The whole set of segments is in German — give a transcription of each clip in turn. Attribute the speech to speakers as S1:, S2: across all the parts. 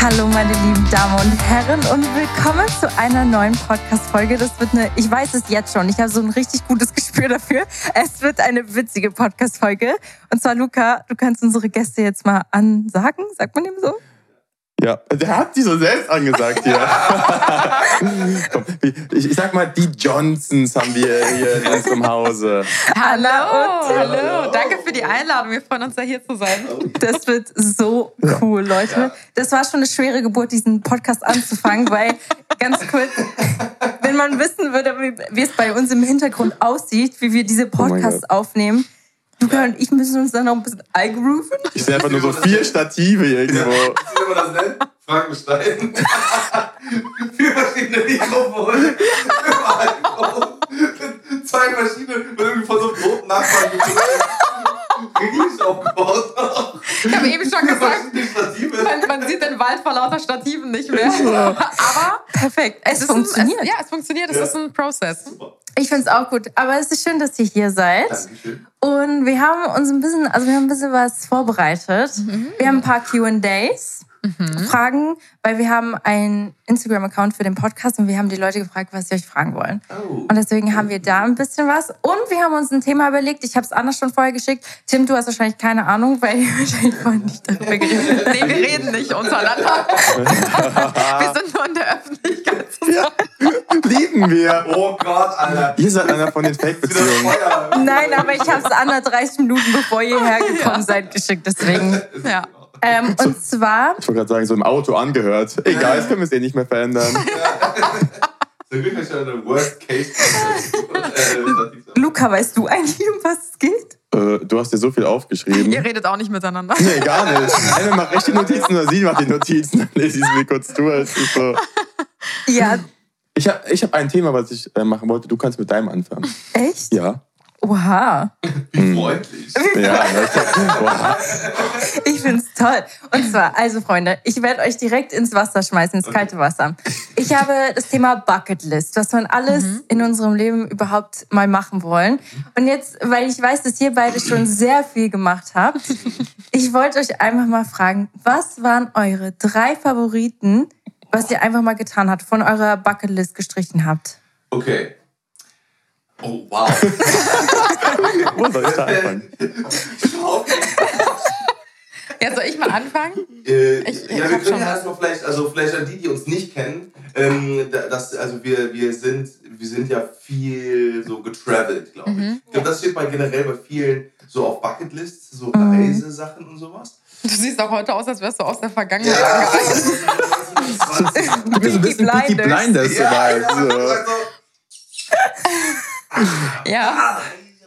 S1: Hallo meine lieben Damen und Herren und willkommen zu einer neuen Podcast-Folge. Das wird eine, ich weiß es jetzt schon, ich habe so ein richtig gutes Gespür dafür. Es wird eine witzige Podcast-Folge. Und zwar Luca, du kannst unsere Gäste jetzt mal ansagen, sagt man dem so?
S2: Ja, der hat die so selbst angesagt hier. Ich, ich, sag mal, die Johnsons haben wir hier in unserem Hause.
S1: Hallo und
S3: hallo. Danke für die Einladung. Wir freuen uns, da hier zu sein.
S1: Das wird so cool, Leute. Das war schon eine schwere Geburt, diesen Podcast anzufangen, weil ganz kurz, wenn man wissen würde, wie es bei uns im Hintergrund aussieht, wie wir diese oh Podcasts oh aufnehmen, Luca und ich müssen uns dann noch ein bisschen eingrooven.
S2: Ich sehe einfach nur so vier Stative irgendwo.
S4: Wie man das nennt? Frankenstein. vier verschiedene Mikrofone. Zwei verschiedene, irgendwie von so einem toten Nachbarn richtig aufgebaut.
S3: Ich habe eben schon gesagt, man, man, sieht den Wald vor lauter Stativen nicht mehr. Aber
S1: perfekt. Es, es funktioniert.
S3: Ein, es, ja, es funktioniert. Es ja. ist ein Prozess.
S1: Ich finde es auch gut. Aber es ist schön, dass ihr hier seid.
S4: Dankeschön.
S1: Und wir haben uns ein bisschen, also wir haben ein bisschen was vorbereitet. Mhm. Wir haben ein paar Q&As mhm. Fragen, weil wir haben einen Instagram-Account für den Podcast und wir haben die Leute gefragt, was sie euch fragen wollen. Oh. Und deswegen haben wir da ein bisschen was. Und wir haben uns ein Thema überlegt. Ich habe es Anna schon vorher geschickt. Tim, du hast wahrscheinlich keine Ahnung, weil wir wahrscheinlich vorhin nicht darüber geredet
S3: haben. Nee, wir reden nicht untereinander. wir sind nur in der Öffentlichkeit zusammen.
S2: Ja. Lieben wir.
S4: Oh Gott, Alter.
S2: Ihr seid einer von den Fake-Beziehungen.
S1: Nein, aber ich habe es Anna 30 Minuten, bevor ihr hergekommen ja. seid, geschickt. Deswegen.
S3: Ja.
S1: Ähm, so, und zwar.
S2: Ich wollte gerade sagen, so im Auto angehört. Egal, jetzt können wir es eh nicht mehr verändern.
S4: Zum Glück ist ja eine Worst Case.
S1: Luca, weißt du eigentlich, um was es geht?
S2: Äh, du hast dir so viel aufgeschrieben.
S3: Ihr redet auch nicht miteinander.
S2: Nee, gar nicht. Einer macht recht die Notizen oder sie macht die Notizen. Dann lese ich sie mir kurz durch. So.
S1: Ja.
S2: Ich habe ich hab ein Thema, was ich äh, machen wollte. Du kannst mit deinem anfangen.
S1: Echt?
S2: Ja.
S1: Oh Oha.
S4: Wie freundlich.
S2: Ja.
S1: Ich find's toll. Und zwar, also Freunde, ich werde euch direkt ins Wasser schmeißen, ins kalte Wasser. Ich habe das Thema Bucketlist, was man alles in unserem Leben überhaupt mal machen wollen. Und jetzt, weil ich weiß, dass ihr beide schon sehr viel gemacht habt, ich wollte euch einfach mal fragen, was waren eure drei Favoriten, was ihr einfach mal getan habt, von eurer Bucketlist gestrichen habt?
S4: Okay. Oh, wow.
S2: Wo soll ich da anfangen?
S3: Ja, soll ich mal anfangen?
S4: Äh,
S3: Ich-
S4: ja, wir können ja erstmal vielleicht, also vielleicht an die, die uns nicht kennen, ähm, da- das, also wir, wir, sind, wir sind ja viel so getravelt, glaube ich.
S3: Mhm.
S4: Ich glaube, das steht mal generell bei vielen so auf Bucketlists, so
S1: Mhm.
S4: Reisesachen und sowas.
S3: Du siehst auch heute aus, als wärst du aus der Vergangenheit.
S4: Ja,
S2: Du bist ein bisschen Peaky Blinders dabei. So.
S3: Ja. Ja,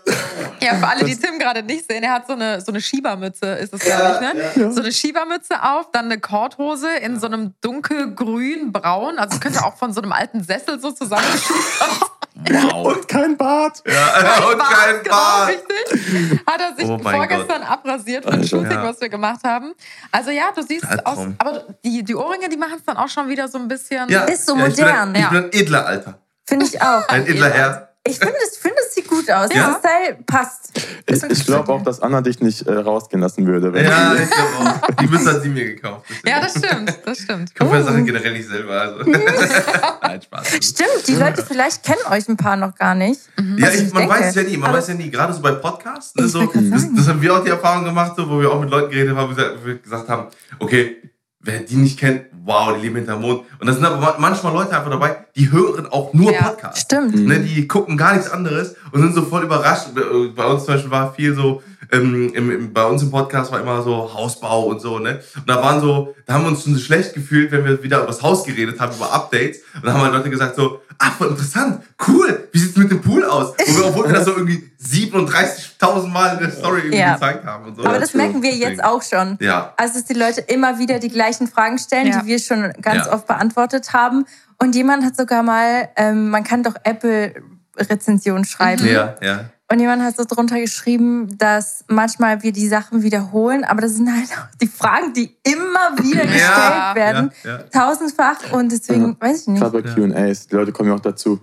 S3: für alle, die Tim gerade nicht sehen, er hat so eine, so eine Schiebermütze, ist es, glaube ich, ne? So eine Schiebermütze auf, dann eine Korthose in so einem dunkelgrün, braun, also könnte auch von so einem alten Sessel so zusammengeschustert
S2: Und kein Bart.
S4: Ja, und kein
S3: genau,
S4: Bart.
S3: richtig. Hat er sich
S4: Oh
S3: vorgestern abrasiert für ein
S2: Alter.
S3: Shooting,
S4: Ja.
S3: was wir gemacht haben. Also ja, du siehst aus,
S4: Albtraum.
S3: aber die, die Ohrringe, die machen es dann auch schon wieder so ein bisschen.
S4: Ja.
S1: Ist so
S4: ja, ich bin
S1: modern,
S4: ein, ich
S3: ja.
S4: bin ein edler Alter.
S1: Finde ich auch.
S4: Ein edler Herr.
S1: Ich finde, es, finde, es sieht gut aus.
S4: Ja.
S1: Der Style passt.
S2: Ich, ich glaube auch, dass Anna dich nicht äh, rausgehen lassen würde. Wenn
S4: Ja, ich glaube auch. Die Mütze hat sie mir gekauft.
S3: Ja, das stimmt, das stimmt.
S4: Ich kaufe mir Sachen generell nicht selber. Also. Nein, Spaß.
S1: Stimmt, die Leute vielleicht kennen euch ein paar noch gar nicht.
S4: Ja,
S1: Was
S4: ich,
S1: ich
S4: man
S1: denke.
S4: weiß es ja nie. Man
S1: Aber-
S4: weiß ja nie. Gerade so bei Podcasts. Ne, so, das, das haben wir auch die Erfahrung gemacht, so, wo wir auch mit Leuten geredet haben, wo wir gesagt haben, okay, wer die nicht kennt, wow, die leben hinterm Mond. Und da sind aber ma- manchmal Leute einfach dabei, die hören auch nur
S3: Ja,
S4: Podcasts.
S1: Stimmt.
S4: Ne, die gucken gar nichts anderes und sind so voll überrascht. Bei uns zum Beispiel war viel so, ähm, im, im, bei uns im Podcast war immer so Hausbau und so, ne? Und da waren so, da haben wir uns schon so schlecht gefühlt, wenn wir wieder über das Haus geredet haben, über Updates. Und da haben halt Leute gesagt so, ach, voll interessant, cool, wie sieht's mit dem Pool aus? Und wir, obwohl wir das so irgendwie 37.000 Mal in der Story irgendwie
S1: Ja.
S4: gezeigt haben und so.
S1: Aber das merken wir jetzt auch schon.
S4: Ja.
S1: Also, dass die Leute immer wieder die gleichen Fragen stellen,
S3: Ja.
S1: die wir schon ganz
S4: Ja.
S1: oft beantwortet haben. Und jemand hat sogar mal, ähm, man kann doch Apple-Rezensionen schreiben.
S4: Ja, ja.
S1: Und jemand hat so drunter geschrieben, dass manchmal wir die Sachen wiederholen, aber das sind halt auch die Fragen, die immer wieder gestellt
S3: Ja.
S1: werden.
S4: Ja, ja.
S1: Tausendfach. Und deswegen, weiß ich nicht.
S2: Gerade bei QAs, die Leute kommen ja auch dazu.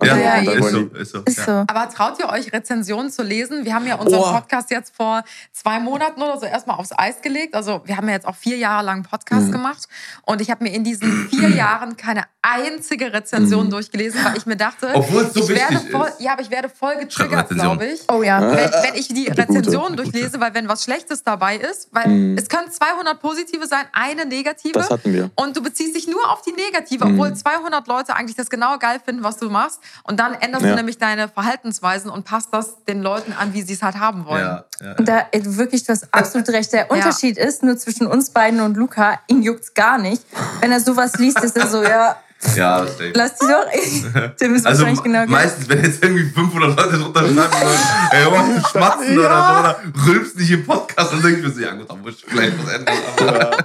S4: Ja,
S3: Ja,
S2: dann
S4: ist so, ist so.
S1: Ist
S4: ja.
S1: so.
S3: Aber traut ihr euch, Rezensionen zu lesen? Wir haben ja unseren
S2: Oh.
S3: Podcast jetzt vor zwei Monaten oder so erstmal aufs Eis gelegt. Also wir haben ja jetzt auch vier Jahre lang Podcast gemacht. Und ich habe mir in diesen vier Jahren keine einzige Rezension durchgelesen, weil ich mir dachte,
S4: Obwohl es so
S3: ich werde voll,
S4: ist.
S3: ja, aber ich werde voll getriggert,
S4: Rezension.
S3: glaube ich.
S1: Oh ja.
S3: Wenn, wenn ich die
S2: Gute,
S3: Rezensionen
S2: gute.
S3: durchlese, weil wenn was Schlechtes dabei ist, weil
S2: Mhm.
S3: es können 200 positive sein, eine negative.
S2: Das hatten wir.
S3: Und du beziehst dich nur auf die negative, obwohl 200 Leute eigentlich das genau geil finden, was du machst. Und dann änderst
S2: Ja.
S3: du nämlich deine Verhaltensweisen und passt das den Leuten an, wie sie es halt haben wollen.
S4: Ja, ja.
S1: Und da äh, wirklich, du hast absolut recht. Der Unterschied ist nur zwischen uns beiden und Luca, ihn juckt's gar nicht. Wenn er sowas liest, ist er so, ja,
S4: Ja, das stimmt.
S1: lass die doch. Dem ist
S4: Also
S1: wahrscheinlich genau
S4: meistens, wenn jetzt irgendwie 500 Leute drunter schreiben würden, ey, mal zu schmatzen oder so, oder rülpst nicht im Podcast, dann denke ich mir so, ja gut, dann muss ich vielleicht was ändern. Aber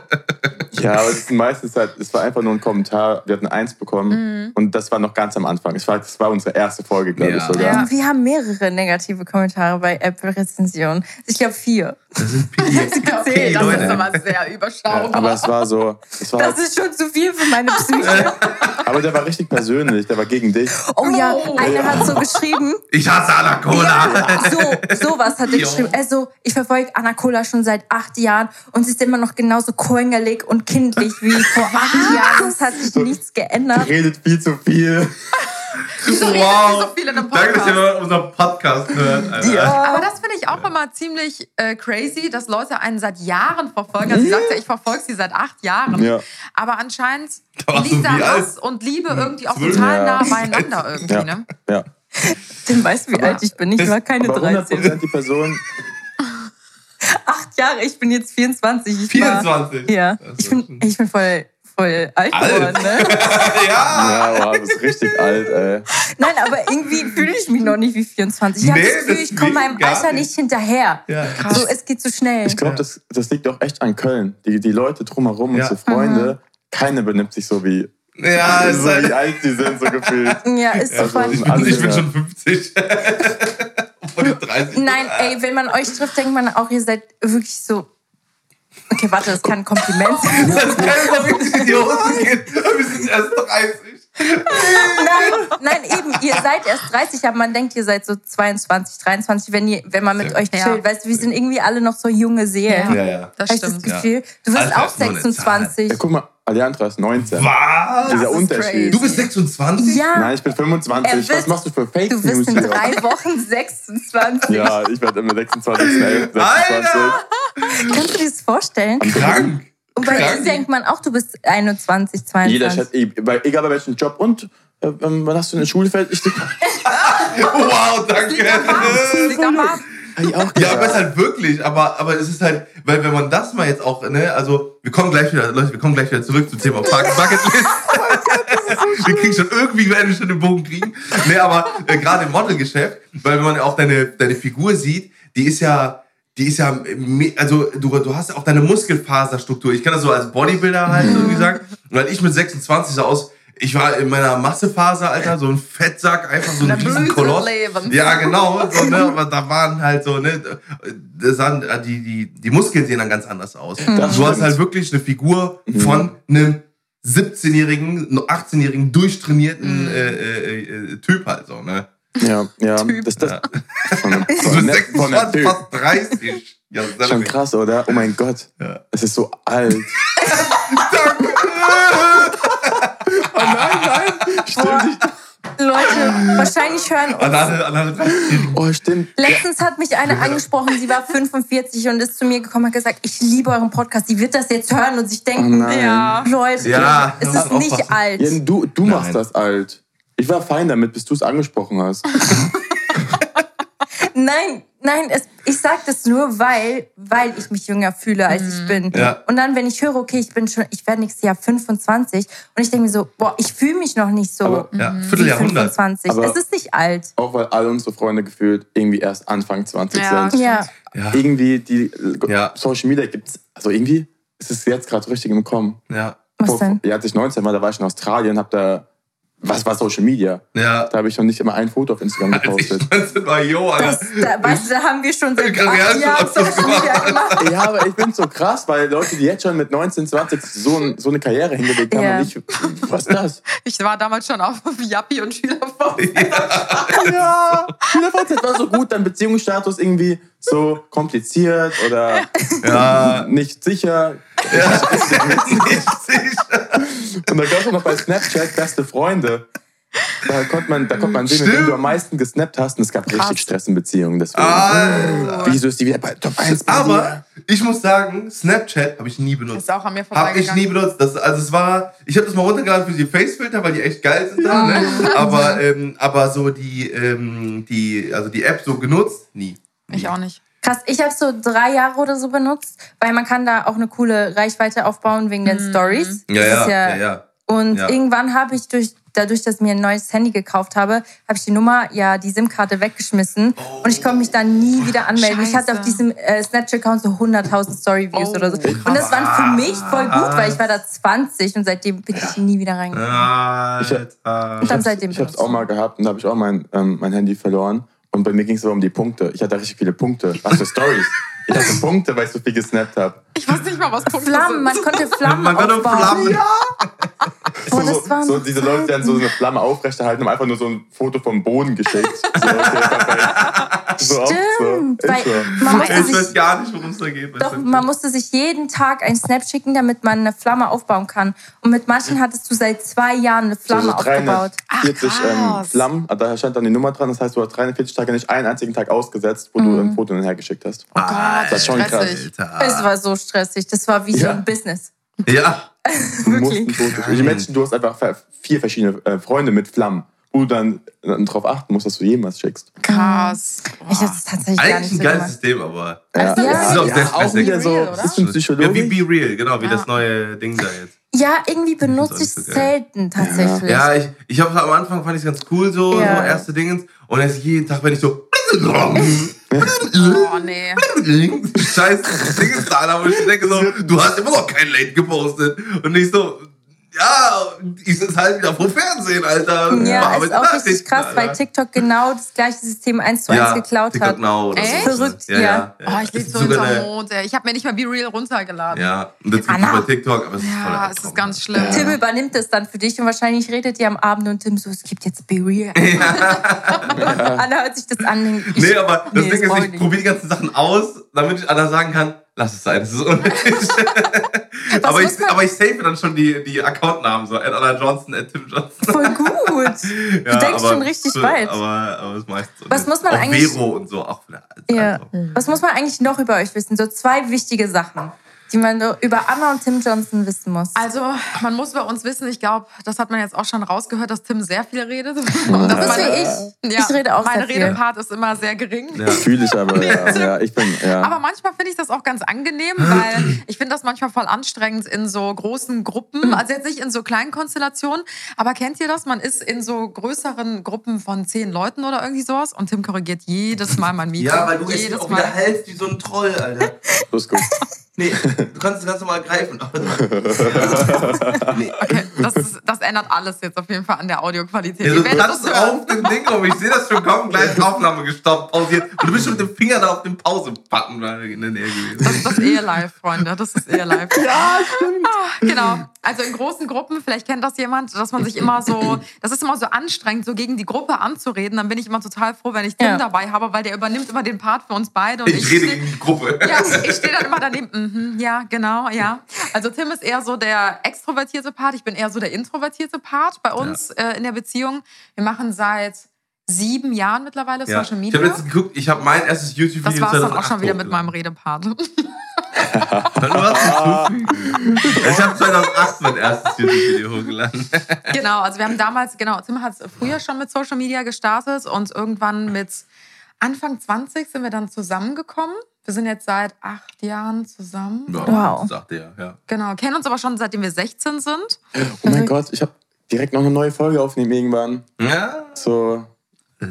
S2: Ja, aber es ist meistens halt, es war einfach nur ein Kommentar. Wir hatten eins bekommen und das war noch ganz am Anfang. Es war, das war unsere erste Folge, glaube ich
S4: Ja.
S2: sogar.
S3: Ja.
S1: Wir haben mehrere negative Kommentare bei Apple-Rezensionen. Ich glaube vier.
S4: das sind Pili,
S3: Okay, das ist aber sehr überschaubar.
S2: Aber es war so, es war
S1: Das
S2: halt,
S1: ist schon zu viel für meine Psyche.
S2: Aber der war richtig persönlich, der war gegen dich.
S1: Oh ja,
S3: Oh.
S1: einer hat so geschrieben,
S4: Ich hasse Anacola.
S1: so, sowas hat er geschrieben. Also, ich verfolge Anna Cola schon seit acht Jahren und sie ist immer noch genauso krängelig und kindlich wie vor acht Jahren. Es hat sich nichts
S2: Die
S1: geändert.
S2: redet viel zu viel.
S3: Redet
S4: Wow.
S3: so viel in einem
S4: Danke, dass
S3: Podcast?
S4: ihr unseren Podcast hört. Alter.
S1: Ja.
S3: Aber das finde ich auch immer ziemlich äh, crazy, dass Leute einen seit Jahren verfolgen. Also sie sagt ja, ich verfolge sie seit acht Jahren.
S2: Ja.
S3: Aber anscheinend
S4: du
S3: liegt da Hass und Liebe irgendwie auch total
S2: Ja.
S3: nah beieinander irgendwie.
S2: Ja.
S3: Ne?
S2: Ja.
S1: Tim weiß, wie alt ich bin. Ich war keine
S2: Aber
S1: 13.
S2: 100% die Person,
S1: Acht Jahre, ich bin jetzt 24. Ich War,
S4: 24.
S1: ja,
S4: Das
S1: ich bin, ich bin voll, voll alt,
S4: Alt?
S1: geworden. Ne?
S4: ja.
S2: ja, wow, du bist richtig alt, ey.
S1: Nein, aber irgendwie fühle ich mich noch nicht wie 24. Ich habe
S4: Nee,
S1: das Gefühl, ich komme meinem Alter
S4: nicht.
S1: hinterher.
S4: Ja.
S1: So, es geht so schnell.
S2: Ich glaube, das, das liegt auch echt an Köln. Die, die Leute drumherum,
S4: Ja.
S2: unsere Freunde, keiner benimmt sich so wie,
S4: Ja, ist
S2: so wie
S4: halt.
S2: alt die sind, so gefühlt.
S1: Ja, ist so
S2: Also,
S1: voll.
S4: Ich bin, ich bin schon 50. Obwohl ich
S1: ey, wenn man euch trifft, denkt man auch, ihr seid wirklich so. Okay, warte, das kann ein Kompliment sein.
S4: Das kann doch in die Hose gehen. Wir sind erst 30.
S1: Nein, nein, eben, ihr seid erst 30, aber man denkt, ihr seid so 22, 23, wenn, ihr, wenn man mit
S4: Ja.
S1: euch chillt.
S3: Ja.
S1: Weißt du, wir sind irgendwie alle noch so junge Seelen.
S4: Ja, ja.
S3: Das
S1: ich das
S3: stimmt.
S1: Gefühl. Du wirst
S4: Alter,
S1: auch
S4: ist nur eine
S1: 26.
S2: Ja, guck mal, Alejandra ist 19.
S4: Was?
S2: Dieser
S1: ist
S2: Unterschied.
S1: crazy.
S4: Du bist 26?
S1: Ja,
S2: Nein, ich bin 25.
S1: Er
S2: Was
S1: wird-
S2: machst du für Fake
S1: du
S2: News
S1: bist in
S2: hier?
S1: drei Wochen 26.
S2: Ja, ich werde immer 26. 26.
S4: Alter!
S1: Kannst du dir das vorstellen?
S4: Krank.
S1: Und bei
S4: Krank.
S1: dir denkt man auch, du bist 21, 22.
S2: Jeder eh, bei- egal bei welchem Job. Und äh, ähm, wann hast du eine Schule fertig? Ich
S4: Wow, danke.
S3: Am Arm.
S2: Hab ich auch
S4: Ja,
S2: gesagt.
S4: aber es ist halt wirklich, aber, aber es ist halt, weil wenn man das mal jetzt auch, ne, also wir kommen gleich wieder, Leute, wir kommen gleich wieder zurück zum Thema Bucket Bucketlist. wir kriegen schon irgendwie, werden wir schon den Bogen kriegen. Ne, aber äh, gerade im Modelgeschäft, weil wenn man auch deine, deine Figur sieht, die ist ja, die ist ja, also du, du hast ja auch deine Muskelfaserstruktur. Ich kann das so als Bodybuilder halt irgendwie sagen. Weil ich mit 26 sah aus, ich war in meiner Massephase, Alter, so ein Fettsack, einfach so ein riesen Koloss. Ja, genau. So, ne, aber da waren halt so, ne, das sahen, äh, die, die, die Muskeln sehen dann ganz anders aus.
S2: Das
S4: du hast
S2: stimmt.
S4: halt wirklich eine Figur von einem 17-jährigen, 18-jährigen, durchtrainierten äh, äh, äh, Typ halt so, ne?
S2: Ja, ja.
S3: Typ.
S2: Das, das,
S4: Ja.
S2: von einem, von
S4: bist
S2: einem, von einem
S4: 26,
S2: Typ.
S4: fast 30. Ja, das ist
S2: Schon krass, oder? Oh mein Gott.
S4: Ja.
S2: Es ist so alt. oh nein, nein. Stimmt. Ich,
S1: Leute, wahrscheinlich hören uns.
S4: alle, an alle 30-Jährigen.
S2: oh, stimmt.
S1: Letztens hat mich eine angesprochen, sie war 45 und ist zu mir gekommen und hat gesagt, ich liebe euren Podcast. Sie wird das jetzt hören und sich
S2: Oh
S1: denken,
S2: nein.
S3: Ja.
S1: Leute,
S4: Ja,
S1: es ist nicht
S4: aufpassen.
S1: alt.
S2: Ja, du du machst das alt. Ich war fein damit, bis du es angesprochen hast.
S1: Nein, nein, es, ich sag das nur, weil, weil ich mich jünger fühle, als ich bin.
S4: Ja.
S1: Und dann, wenn ich höre, okay, ich bin schon, ich werde nächstes Jahr 25 und ich denke mir so, boah, ich fühle mich noch nicht so
S2: Aber-
S4: Ja, Vierteljahrhundert.
S1: 25.
S2: Aber-
S1: es ist nicht alt.
S2: Auch weil all unsere Freunde gefühlt irgendwie erst Anfang 20
S3: Ja.
S2: sind.
S1: Ja.
S4: Ja,
S2: Irgendwie die
S4: Ja.
S2: Social Media gibt's, also irgendwie ist es jetzt gerade richtig im Kommen.
S4: ja,
S1: Was
S2: Vor-
S1: denn?
S2: Ja, als ich 19 war, da war ich in Australien, hab da, was war Social Media?
S4: ja.
S2: Da habe ich noch nicht immer ein Foto auf Instagram
S4: ich
S2: gepostet.
S4: 19 war, jo.
S1: Das, da, weißt du, da haben wir schon seit
S4: Ja,
S1: acht Jahren Social Media
S4: gemacht.
S2: Ja, aber ich bin so krass, weil Leute, die jetzt schon mit 19, 20 so, ein, so eine Karriere hingelegt haben
S1: Ja.
S2: und ich, was ist das?
S3: Ich war damals schon auf Yappi und Schülerform.
S2: Ja, Schülervorzeit war so gut, dein Beziehungsstatus irgendwie so kompliziert oder
S4: Ja.
S2: nicht sicher.
S4: Nicht sicher.
S2: Und da gab es auch noch bei Snapchat beste Freunde. Da konnte man, da konnte man sehen, mit wem
S4: Stimmt.
S2: du am meisten gesnappt hast. Und es gab
S3: Krass.
S2: richtig Stress in Beziehungen. Deswegen. Wieso ist die wieder bei Top 1 bei
S4: Aber
S2: dir?
S4: ich muss sagen, Snapchat habe ich nie benutzt.
S3: Ist auch an mir
S4: Habe ich nie benutzt. Das, also es war, ich habe das mal runtergeladen für die Facefilter, weil die echt geil sind da. Ne? Aber, ähm, aber so die, ähm, die, also die App so genutzt, nie.
S3: Ich auch nicht.
S1: Krass, ich habe so drei Jahre oder so benutzt, weil man kann da auch eine coole Reichweite aufbauen wegen den Stories.
S4: Ja, ja, ja, ja.
S1: Und
S4: Ja.
S1: irgendwann habe ich durch, dadurch, dass ich mir ein neues Handy gekauft habe, habe ich die Nummer, ja, die SIM-Karte weggeschmissen und ich konnte mich dann nie wieder anmelden. Ich hatte auf
S3: Scheiße.
S1: diesem äh, Snapchat-Account so 100.000 Story-Views
S3: Oh,
S1: oder so. Und das waren für mich voll gut, weil ich war da 20 und seitdem bin ich nie wieder reingegangen.
S4: Alter.
S1: Und dann seitdem
S2: Ich habe es auch mal gehabt und da habe ich auch mein, ähm, mein Handy verloren. Und bei mir ging es aber um die Punkte. Ich hatte richtig viele Punkte. Was für Stories. Ich hatte Punkte, weil ich so viel gesnappt habe.
S3: Ich weiß nicht mal, was Punkte
S1: Flammen,
S3: sind.
S1: man konnte Flammen
S4: Man
S1: aufbauen.
S4: Flammen.
S1: Boah,
S2: so,
S1: das waren
S2: so diese Leute, die dann so eine Flamme aufrechterhalten, haben einfach nur so ein Foto vom Boden geschickt. So, okay. So
S1: Stimmt,
S2: so.
S1: weil
S2: Ist so.
S1: man musste
S4: Ich
S1: sich
S4: weiß gar nicht, worum es da geht.
S1: Doch, man musste sich jeden Tag ein Snap schicken, damit man eine Flamme aufbauen kann. Und mit manchen hattest du seit zwei Jahren eine
S2: So,
S1: Flamme
S2: so
S1: aufgebaut.
S2: 340
S3: Ach,
S2: ähm,
S3: krass.
S2: Flammen, ah, da stand dann die Nummer dran. Das heißt, du hast 340 Tage nicht einen einzigen Tag ausgesetzt, wo du ein Foto hinher geschickt hast.
S3: Oh Gott,
S2: Das ist schon krass.
S3: stressig.
S1: Es war so stressig. Das war wie so
S2: Ja.
S1: ein Business.
S4: Ja.
S2: Du musst ein Foto. Ich imagine, du hast einfach vier verschiedene äh, Freunde mit Flammen, du dann äh, darauf achten musst, dass du jedem was schickst.
S3: Krass.
S1: Ich habe das tatsächlich gar
S4: Eigentlich
S1: nicht
S4: ein
S1: so
S4: geiles. System, aber.
S2: Ja,
S1: Das ist
S3: auch
S4: sehr stressig.
S2: wieder so.
S3: Be real,
S2: Das ist schon
S4: Ja, wie. Be Real, genau, wie
S1: Ja.
S4: das neue Ding da jetzt.
S1: Ja, irgendwie benutze ich
S4: nicht so
S1: es selten tatsächlich.
S4: Ja, ich, ich habe am Anfang fand ich ganz cool, so,
S1: Ja.
S4: so erste Dingens. Und jetzt jeden Tag, wenn ich so.
S3: Oh, nee.
S4: Scheiß Dingens da, wo ich denke so, du hast immer noch kein Late gepostet. Und ich so, ja, die sind halt wieder vor Fernsehen, Alter.
S1: Ja, ist auch richtig
S4: Nachrichten,
S1: krass, weil
S4: Alter.
S1: TikTok genau das gleiche System eins zu eins
S4: ja,
S1: geklaut
S4: TikTok
S1: hat.
S4: Now oder
S3: Echt?
S4: so.
S1: Verrückt,
S4: ja.
S1: ja.
S4: ja.
S3: Oh, ich lebe
S4: ist
S3: so hinterm Mond. ey. Ich habe mir nicht mal Be Real runtergeladen.
S4: Ja, und jetzt gibt es
S1: Anna.
S4: bei TikTok, aber es ist voll
S3: Ja, es ist ganz schlimm.
S1: Tim übernimmt es dann für dich und wahrscheinlich redet ihr am Abend und Tim so, es gibt jetzt Be Real. Anna hört sich das an. ich-
S4: Nee, aber das
S1: nee,
S4: Ding ist, ich probiere die ganzen Sachen aus, damit ich Anna sagen kann, lass es sein, das ist unnötig. aber, ich, aber ich save dann schon die, die Accountnamen so, at Anna Johnson, at Tim Johnson.
S1: Voll gut.
S4: Ja,
S1: denkst
S4: aber-
S1: schon richtig weit.
S4: Aber, aber ist meistens so.
S1: Was muss man
S4: auch
S1: eigentlich-
S4: Vero und so, auch.
S1: Ja.
S4: Also.
S1: Was muss man eigentlich noch über euch wissen? So zwei wichtige Sachen, die man so über Anna und Tim Johnson wissen muss.
S3: Also, man muss bei uns wissen, ich glaube, das hat man jetzt auch schon rausgehört, dass Tim sehr viel redet.
S1: Das ist
S3: meine-
S1: wie ich.
S3: Ja,
S1: ich rede auch
S3: Mein
S1: sehr viel.
S3: Redepart ist immer sehr gering.
S2: Ja. Fühle ich aber, ja. ja. Ich bin, ja.
S3: Aber manchmal finde ich das auch ganz angenehm, weil ich finde das manchmal voll anstrengend in so großen Gruppen. Also jetzt nicht in so kleinen Konstellationen, aber kennt ihr das? Man ist in so größeren Gruppen von zehn Leuten oder irgendwie sowas und Tim korrigiert jedes Mal mein Mikro.
S4: Ja, weil du es
S3: jedes
S4: auch
S3: Mal.
S4: wieder hältst wie so ein Troll, Alter.
S2: Das ist gut.
S4: Nee, du kannst es ganz normal greifen. nee.
S3: Okay, das, ist, das ändert alles jetzt auf jeden Fall an der Audioqualität.
S4: Ja, du tanzt
S3: hören.
S4: auf dem Ding rum. Ich sehe das schon kommen. Gleich Aufnahme gestoppt, pausiert. Und du bist schon mit dem Finger da auf dem Pause-Button in der Nähe gewesen.
S3: Das ist das Ehe-Live, Freunde. Das ist Ehe-Live. Ja, stimmt. Genau. Also in großen Gruppen, vielleicht kennt das jemand, dass man sich immer so, das ist immer so anstrengend, so gegen die Gruppe anzureden. Dann bin ich immer total froh, wenn ich Tim
S1: Ja.
S3: dabei habe, weil der übernimmt immer den Part für uns beide. Und
S4: Ich rede gegen die Gruppe.
S3: ja, ich stehe dann immer daneben. Mhm, ja, genau, ja. Also Tim ist eher so der extrovertierte Part, ich bin eher so der introvertierte Part bei uns äh, in der Beziehung. Wir machen seit sieben Jahren mittlerweile
S4: Ja.
S3: Social
S4: Ich
S3: Media.
S4: habe jetzt geguckt, ich habe mein erstes
S3: Das
S4: YouTube-Video
S3: war es dann auch
S4: 2008
S3: schon wieder mit meinem. Redepart.
S4: Ich habe 2008 mein erstes YouTube-Video hochgeladen.
S3: Genau, also wir haben damals, genau, Tim hat früher schon mit Social Media gestartet und irgendwann mit Anfang 20 sind wir dann zusammengekommen. Wir sind jetzt seit acht Jahren zusammen.
S4: Ja,
S1: Wow.
S4: Sagte er, ja.
S3: Genau, kennen uns aber schon seitdem wir 16 sind.
S2: Oh mein Gott, ich habe direkt noch eine neue Folge aufnehmen irgendwann.
S4: Ja.
S2: So,
S1: ich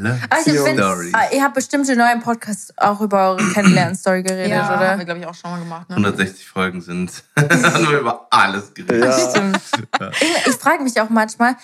S2: Beziehung.
S1: find,
S4: Story.
S1: ah, ihr habt bestimmt in eurem Podcast auch über eure Kennenlernen-Story geredet,
S3: Ja, haben wir,
S1: oder?
S3: glaube ich, auch schon mal gemacht. Ne?
S4: 160 Folgen sind. haben wir über alles geredet.
S2: ja.
S1: Stimmt. Ich, ich frage mich auch manchmal,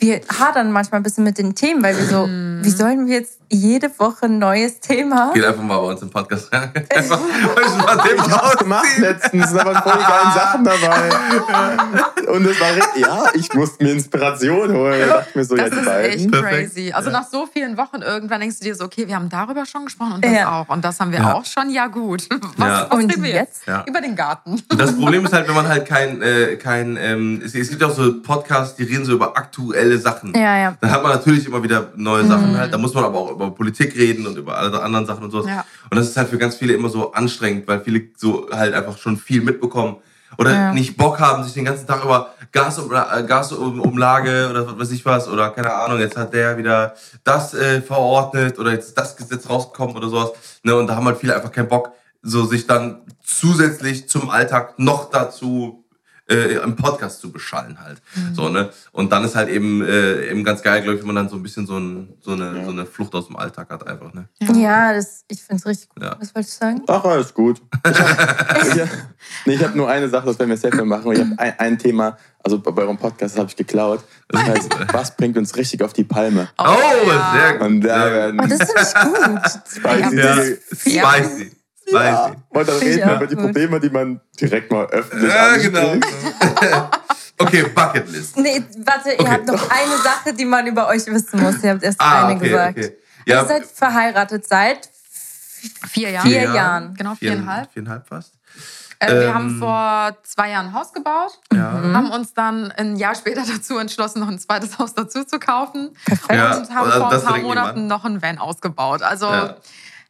S1: wir hadern manchmal ein bisschen mit den Themen, weil wir so,
S3: Mhm.
S1: wie sollen wir jetzt jede Woche ein neues Thema?
S4: Geht einfach mal bei uns im Podcast rein.
S2: Ich hab's gemacht letztens, da waren voll die geilen Sachen dabei. Und es war richtig, ja, ich musste mir Inspiration holen. Da dachte ich mir so, ja,
S3: Das
S2: die
S3: ist
S2: beiden.
S3: echt
S4: Perfekt.
S3: crazy. Also nach so vielen Wochen irgendwann denkst du dir so, okay, wir haben darüber schon gesprochen und das
S1: Ja.
S3: auch. Und das haben wir
S4: Ja.
S3: auch schon. Ja gut. Was,
S4: Ja.
S3: was
S1: Und
S3: wir
S1: jetzt?
S3: jetzt?
S4: Ja.
S3: Über den Garten.
S4: Das Problem ist halt, wenn man halt kein, äh, kein ähm, es, es gibt auch so Podcasts, die reden so über aktuelle Sachen.
S1: Ja, ja.
S4: Dann hat man natürlich immer wieder neue Sachen halt. Da muss man aber auch über Politik reden und über alle anderen Sachen und sowas.
S3: Ja.
S4: Und das ist halt für ganz viele immer so anstrengend, weil viele so halt einfach schon viel mitbekommen. Oder
S1: Ja.
S4: nicht Bock haben, sich den ganzen Tag über Gasum, äh, Gasumlage oder was weiß ich was oder keine Ahnung, jetzt hat der wieder das äh, verordnet oder jetzt ist das Gesetz rausgekommen oder sowas. Ne? Und da haben halt viele einfach keinen Bock, so sich dann zusätzlich zum Alltag noch dazu äh, im Podcast zu beschallen halt. So, ne? Und dann ist halt eben, äh, eben ganz geil, glaube ich, wenn man dann so ein bisschen so, ein, so, eine, so eine Flucht aus dem Alltag hat einfach. Ne?
S1: Ja, das, ich finde es richtig gut.
S4: Ja.
S1: Was wolltest du sagen?
S2: Ach, alles gut. Ich habe nee, hab nur eine Sache, das werden wir safe machen. Ich habe ein, ein Thema, also bei eurem Podcast das habe ich geklaut. Das heißt, was bringt uns richtig auf die Palme?
S4: Oh,
S3: ja.
S4: sehr gut.
S2: Und da werden
S1: Oh, das ich gut.
S2: spicy
S4: Ja, spicy. Spicy.
S2: Ja. Und dann
S1: ich
S2: reden wir über die. Probleme, die man direkt mal öffentlich
S4: Ja, genau. okay, Bucketlist.
S1: Nee, warte, ihr
S4: Okay.
S1: habt noch eine Sache, die man über euch wissen muss. Ihr habt erst
S4: Ah,
S1: eine
S4: okay,
S1: gesagt.
S4: okay.
S1: Ihr
S4: Ja,
S1: seid verheiratet seit
S3: Vier Jahre.
S1: vier Jahren.
S3: Genau,
S4: vier,
S3: viereinhalb.
S4: viereinhalb fast.
S3: Äh, wir
S4: Ähm,
S3: haben vor zwei Jahren ein Haus gebaut,
S4: Ja.
S3: haben uns dann ein Jahr später dazu entschlossen, noch ein zweites Haus dazu zu kaufen
S4: Ja,
S3: und haben
S4: also
S3: vor ein paar Monaten noch ein Van ausgebaut. Also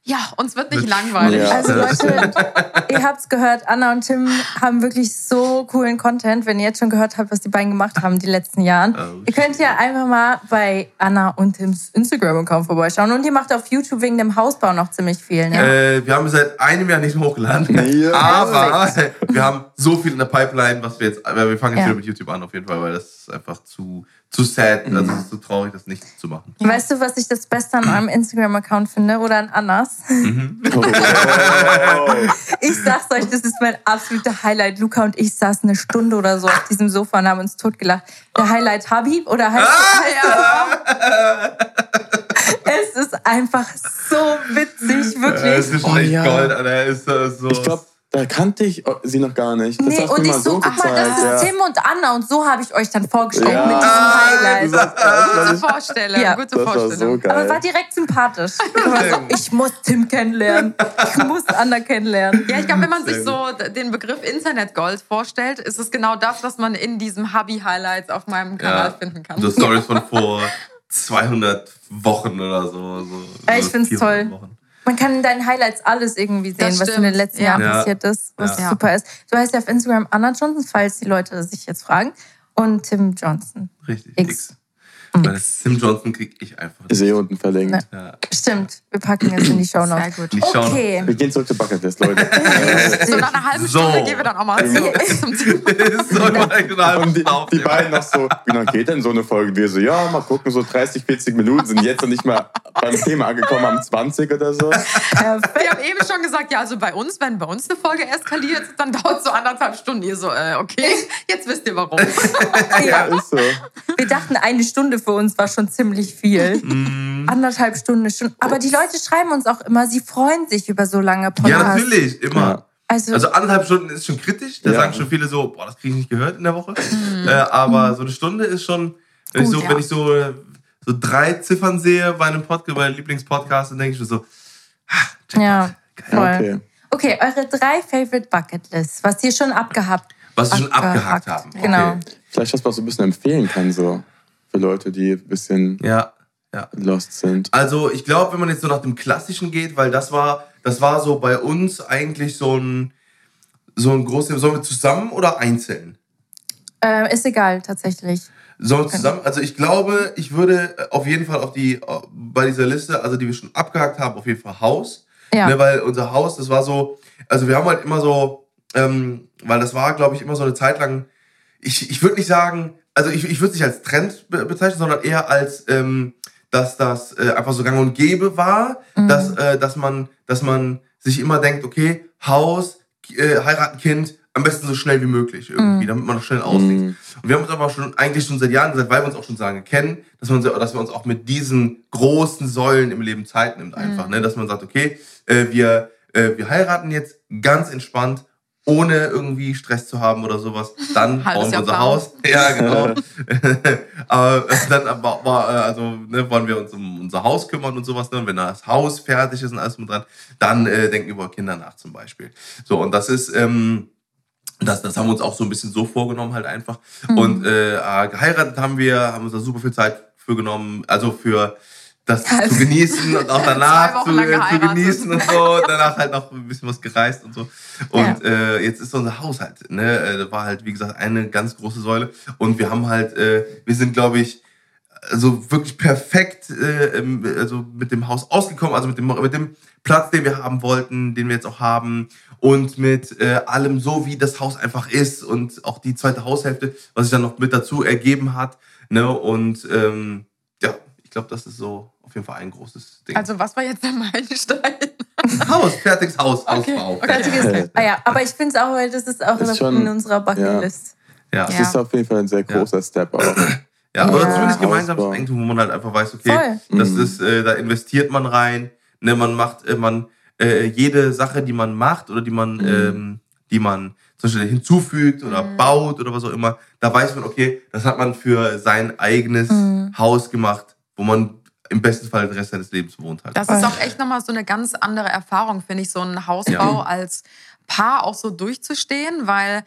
S4: Ja.
S3: uns wird nicht langweilig.
S2: Ja.
S1: Also Leute, ihr habt's gehört, Anna und Tim haben wirklich so coolen Content, wenn ihr jetzt schon gehört habt, was die beiden gemacht haben die letzten Jahren.
S4: Oh,
S1: ihr könnt ja einfach mal bei Anna und Tims Instagram-Account vorbeischauen. Und ihr macht auf YouTube wegen dem Hausbau noch ziemlich viel, ne?
S4: Äh, wir haben seit einem Jahr nicht mehr hochgeladen.
S2: Ja.
S4: Aber wir haben so viel in der Pipeline, was wir jetzt. Wir fangen jetzt
S1: Ja.
S4: wieder mit YouTube an, auf jeden Fall, weil das ist einfach zu, zu sad, also es ist zu traurig, das nicht zu machen.
S1: Weißt du, was ich das Beste an eurem Instagram-Account finde oder an Annas?
S2: Oh.
S1: Ich sag's euch, das ist mein absoluter Highlight. Luca und ich saßen eine Stunde oder so auf diesem Sofa und haben uns totgelacht. Der Highlight Habib oder heißt, heißt Es ist einfach so witzig, wirklich.
S4: Es ist
S2: Oh,
S4: echt
S2: ja.
S4: Gold, Alter. Ist so.
S2: Ich glaube, da kannte ich sie noch gar nicht. Das
S1: Nee,
S2: hast du
S1: und
S2: mir
S1: ich
S2: mal
S1: so,
S2: so
S1: guck mal, das ist
S2: gezeigt.
S1: Tim und Anna und so habe ich euch dann vorgestellt
S2: Ja.
S1: mit diesem
S4: Ah,
S1: Highlight.
S4: du sagst,
S3: Gute Vorstellung,
S1: Ja.
S3: gute
S2: Das war so
S3: Vorstellung.
S1: Aber war
S2: geil.
S1: direkt sympathisch. Ich, muss Tim kennenlernen. Ich muss Anna kennenlernen.
S3: Ja, ich glaube, wenn man sich so den Begriff Internetgold vorstellt, ist es genau das, was man in diesem Hubby-Highlights auf meinem Kanal
S4: ja.
S3: finden kann.
S4: So Stories von vor 200 Wochen oder so. so
S1: Ja, ich find's
S4: 400
S1: toll.
S4: Wochen.
S1: Man kann in deinen Highlights alles irgendwie sehen, was in den letzten
S3: Ja.
S1: Jahren
S4: Ja.
S1: passiert ist, was
S4: Ja.
S1: super ist. Du heißt ja auf Instagram Anna Johnson, falls die Leute sich jetzt fragen. Und Tim Johnson.
S4: Richtig.
S1: X.
S4: X. Weil das Tim Johnson krieg ich einfach
S2: Ist eh unten verlinkt.
S4: Ja.
S1: Stimmt, wir packen es in die Show
S3: Sehr
S1: Notes.
S3: gut.
S4: Die Show-
S1: Okay.
S2: Wir gehen zurück zur Bucketlist, Leute.
S3: So nach einer halben
S4: So.
S3: Stunde gehen wir dann auch mal zu, zum
S4: ist so
S2: Und die,
S4: Stunde
S2: die beiden noch so, wie lange geht denn so eine Folge? Wir so, ja, mal gucken, so 30, 40 Minuten sind jetzt noch nicht mal beim Thema angekommen, am 20 oder so.
S3: Wir haben eben schon gesagt, ja, also bei uns, wenn bei uns eine Folge eskaliert, dann dauert es so anderthalb Stunden. Ihr so, äh, okay, jetzt wisst ihr warum.
S2: Ja, ist so.
S1: Wir dachten, eine Stunde für uns war schon ziemlich viel. Anderthalb Stunden ist schon. Aber die Leute schreiben uns auch immer, sie freuen sich über so lange Podcasts.
S4: Ja, natürlich, immer.
S2: Ja.
S1: Also,
S4: Also anderthalb Stunden ist schon kritisch. Da
S2: Ja.
S4: sagen schon viele so, boah, das kriege ich nicht gehört in der Woche. Äh, aber so eine Stunde ist schon, wenn,
S3: Gut,
S4: ich, so,
S3: ja.
S4: wenn ich so, so drei Ziffern sehe bei einem Podcast, bei einem Lieblingspodcast, dann denke ich mir so, ah,
S1: ja, voll.
S2: Okay.
S1: Okay, eure drei Favorite Bucket Lists, was ihr schon abgehabt
S4: Was wir schon abgehakt haben. Okay.
S1: Genau.
S2: Vielleicht was man so ein bisschen empfehlen kann, so für Leute, die ein bisschen
S4: Ja, ja.
S2: lost sind.
S4: Also ich glaube, wenn man jetzt so nach dem Klassischen geht, weil das war, das war so bei uns eigentlich so ein, so ein großes, sollen wir zusammen oder einzeln?
S1: Äh, ist egal, tatsächlich.
S4: Sollen wir zusammen? Also ich glaube, ich würde auf jeden Fall auf die, bei dieser Liste, also die wir schon abgehakt haben, auf jeden Fall Haus.
S1: Ja.
S4: Ne, weil unser Haus, das war so, also wir haben halt immer so, ähm, weil das war, glaube ich, immer so eine Zeit lang, ich, ich würde nicht sagen, also ich, ich würde es nicht als Trend be bezeichnen, sondern eher als, ähm, dass das äh, einfach so gang und gäbe war, dass, äh, dass, man, dass man sich immer denkt, okay, Haus, äh, heiraten, Kind, am besten so schnell wie möglich irgendwie, damit man das schnell auslegt.
S2: Mhm.
S4: Und wir haben uns aber schon eigentlich schon seit Jahren gesagt, weil wir uns auch schon sagen kennen, dass, man, so- dass wir uns auch mit diesen großen Säulen im Leben Zeit nimmt einfach. Ne? Dass man sagt, okay, äh, wir, äh, wir heiraten jetzt ganz entspannt, ohne irgendwie Stress zu haben oder sowas. Dann
S3: Halbes
S4: bauen wir unser
S3: Plan.
S4: Haus. Ja, genau. aber dann aber, äh, also, ne, wollen wir uns um unser Haus kümmern und sowas. Ne? Und wenn das Haus fertig ist und alles mit dran, dann äh, denken wir über Kinder nach zum Beispiel. So, und das ist... Ähm, das, das haben wir uns auch so ein bisschen so vorgenommen, halt einfach. Und äh, äh, geheiratet haben wir, haben uns da super viel Zeit für genommen, also für das zu genießen und auch danach zu, äh, zu genießen und so. Danach halt noch ein bisschen was gereist und so. Und äh, jetzt ist unser Haushalt, ne? Äh, Das war halt, wie gesagt, eine ganz große Säule. Und wir haben halt, äh, wir sind, glaube ich, also wirklich perfekt äh, also mit dem Haus ausgekommen, also mit dem, mit dem Platz, den wir haben wollten, den wir jetzt auch haben und mit äh, allem so, wie das Haus einfach ist und auch die zweite Haushälfte, was sich dann noch mit dazu ergeben hat. Ne? Und ähm, ja, ich glaube, das ist so auf jeden Fall ein großes Ding.
S3: Also was war jetzt der Meilenstein?
S4: Haus, fertiges Haus,
S3: Okay,
S4: Hausbau.
S3: okay.
S1: Fertiges
S2: Okay.
S1: Ah ja, aber ich finde es auch, weil das ist auch
S2: Ist schon-
S1: in unserer Bucket List.
S4: Ja.
S2: Das
S3: Ja.
S2: ist auf jeden Fall ein sehr großer Step auch.
S4: Ja, oder
S1: Ja.
S4: zumindest gemeinsames. Eigentum, wo man halt einfach weiß, okay,
S1: Voll.
S4: das
S2: Mhm.
S4: ist, äh, da investiert man rein, ne, man macht, äh, man, äh, jede Sache, die man macht oder die man, ähm, die man zum Beispiel hinzufügt oder baut oder was auch immer, da weiß man, okay, das hat man für sein eigenes Haus gemacht, wo man im besten Fall den Rest seines Lebens wohnt halt.
S3: Das ist auch echt nochmal so eine ganz andere Erfahrung, finde ich, so einen Hausbau
S4: Ja.
S3: als Paar auch so durchzustehen, weil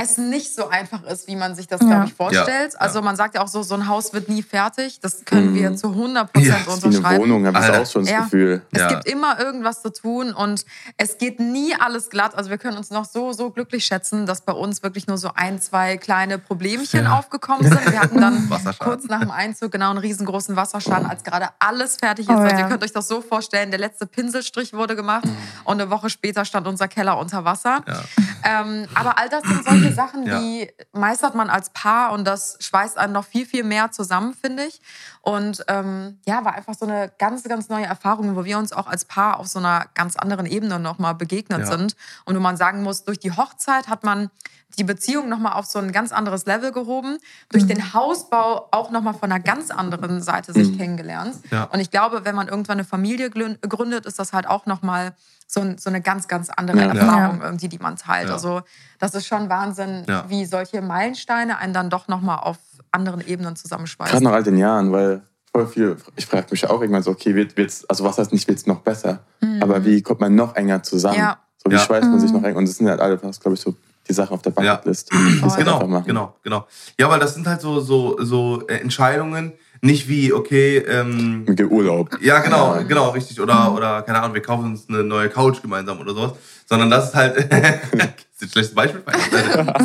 S3: es nicht so einfach ist, wie man sich das,
S1: Ja.
S3: glaube ich, vorstellt.
S4: Ja.
S3: Also man sagt ja auch so, so ein Haus wird nie fertig. Das können
S2: Mhm.
S3: wir zu 100
S4: Ja,
S3: Prozent
S4: das
S2: Das ist wie eine
S3: unterschreiben.
S2: Wohnung, habe ich auch schon das
S3: Ja.
S2: Gefühl.
S3: Es
S4: Ja.
S3: gibt immer irgendwas zu tun und es geht nie alles glatt. Also wir können uns noch so, so glücklich schätzen, dass bei uns wirklich nur so ein, zwei kleine Problemchen aufgekommen sind. Wir hatten dann kurz nach dem Einzug genau einen riesengroßen Wasserschaden, als gerade alles fertig ist.
S1: Oh,
S3: also
S1: ja.
S3: ihr könnt euch das so vorstellen, der letzte Pinselstrich wurde gemacht
S4: Mhm.
S3: und eine Woche später stand unser Keller unter Wasser.
S4: Ja.
S3: Ähm, aber all das sind solche Sachen, ja. die meistert man als Paar und das schweißt einen noch viel, viel mehr zusammen, finde ich. Und ähm, ja, war einfach so eine ganz, ganz neue Erfahrung, wo wir uns auch als Paar auf so einer ganz anderen Ebene nochmal begegnet ja. sind. Und wo man sagen muss, durch die Hochzeit hat man die Beziehung nochmal auf so ein ganz anderes Level gehoben, durch mhm. den Hausbau auch nochmal von einer ganz anderen Seite sich mhm. kennengelernt. Ja. Und ich glaube, wenn man irgendwann eine Familie gründet, ist das halt auch nochmal so, so eine ganz, ganz andere ja. Erfahrung irgendwie, die man teilt. Ja. Also das ist schon Wahnsinn, wie solche Meilensteine einen dann doch nochmal auf anderen Ebenen zusammenschweißen.
S2: Gerade nach all den Jahren, weil voll viel, ich frage mich auch irgendwann so, okay, wird, wird's, also was heißt nicht, wird es noch besser? Mhm. Aber wie kommt man noch enger zusammen? So wie schweißt man sich noch enger? Und das sind halt alle, glaube ich, so die Sachen auf der Bucketlist.
S4: Ja. genau, genau, genau. Ja, weil das sind halt so, so, so äh, Entscheidungen, nicht wie, okay, ähm,
S2: Urlaub.
S4: Ja, genau, ja. genau, richtig. Oder, oder, keine Ahnung, wir kaufen uns eine neue Couch gemeinsam oder sowas. Sondern das ist halt, ist ein schlechtes Beispiel.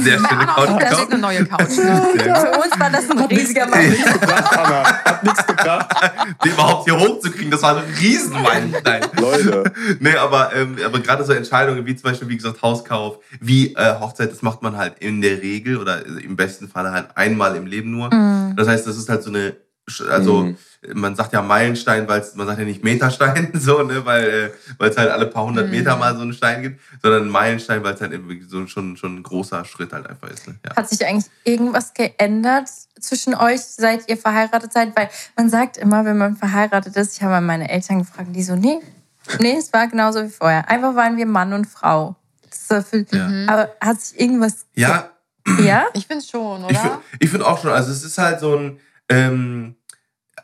S4: Sehr schöne
S3: Couch. Das ist eine neue Couch. Für uns war das ein riesiger Mann.
S4: Hat nichts gebracht. Den überhaupt hier hochzukriegen, das war ein Riesenmeilenstein.
S2: Leute.
S4: Nee, aber, ähm, aber gerade so Entscheidungen wie zum Beispiel, wie gesagt, Hauskauf, wie äh, Hochzeit, das macht man halt in der Regel oder im besten Fall halt einmal im Leben nur. Mhm. Das heißt, das ist halt so eine also mhm. man sagt ja Meilenstein, weil man sagt ja nicht Meterstein, so, ne, weil äh, es halt alle paar hundert mhm. Meter mal so einen Stein gibt, sondern Meilenstein, weil es halt so schon, schon ein großer Schritt halt einfach ist. Ne?
S1: Ja. Hat sich eigentlich irgendwas geändert zwischen euch, seit ihr verheiratet seid? Weil man sagt immer, wenn man verheiratet ist, ich habe meine Eltern gefragt, die so, nee, nee, es war genauso wie vorher. Einfach waren wir Mann und Frau. Für, ja. Aber hat sich irgendwas
S4: Ja.
S3: Ja? Ich finde schon, oder?
S4: Ich finde find auch schon. Also es ist halt so ein ähm,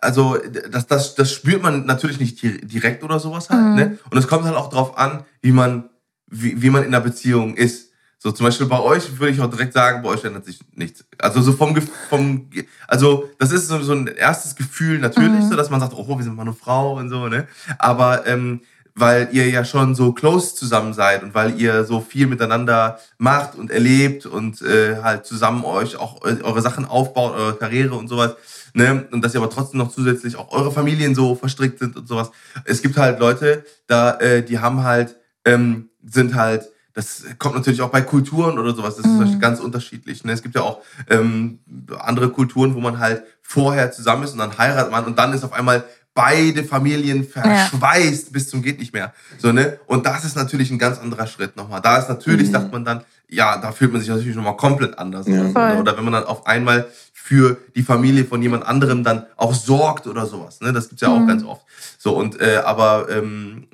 S4: also das, das, das spürt man natürlich nicht direkt oder sowas halt. Mhm. Ne? Und es kommt halt auch darauf an, wie man, wie, wie man in der Beziehung ist. So zum Beispiel bei euch würde ich auch direkt sagen, bei euch ändert sich nichts. Also so vom, vom also das ist so, so ein erstes Gefühl natürlich, mhm. so dass man sagt, oh, wir sind Mann und Frau und so, ne? Aber ähm, weil ihr ja schon so close zusammen seid und weil ihr so viel miteinander macht und erlebt und äh, halt zusammen euch auch eure Sachen aufbaut, eure Karriere und sowas. Ne? Und dass ihr aber trotzdem noch zusätzlich auch eure Familien so verstrickt sind und sowas. Es gibt halt Leute, da, äh, die haben halt, ähm, sind halt, das kommt natürlich auch bei Kulturen oder sowas, das ist mhm. ganz unterschiedlich. Ne? Es gibt ja auch ähm, andere Kulturen, wo man halt vorher zusammen ist und dann heiratet man und dann ist auf einmal beide Familien verschweißt ja. bis zum geht nicht mehr. So, ne? Und das ist natürlich ein ganz anderer Schritt nochmal. Da ist natürlich, mhm. sagt man dann, ja, da fühlt man sich natürlich nochmal komplett anders. Ja. Oder, oder wenn man dann auf einmal für die Familie von jemand anderem dann auch sorgt oder sowas. Ne? Das gibt's ja auch mhm. ganz oft. So, und äh, aber ähm,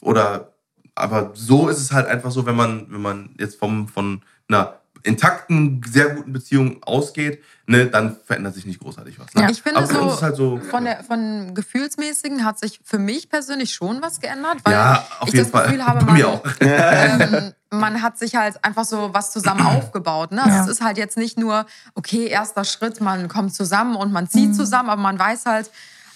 S4: oder aber so ist es halt einfach so, wenn man, wenn man jetzt vom, von einer intakten, sehr guten Beziehung ausgeht, ne, dann verändert sich nicht großartig was. Ne?
S3: Ja, ich finde so, halt so, von, der, von Gefühlsmäßigen hat sich für mich persönlich schon was geändert, weil
S4: ja, auf
S3: ich
S4: jeden
S3: das Gefühl habe, man, ähm, man hat sich halt einfach so was zusammen aufgebaut. Ne? Also ja. Es ist halt jetzt nicht nur, okay, erster Schritt, man kommt zusammen und man zieht mhm. zusammen, aber man weiß halt,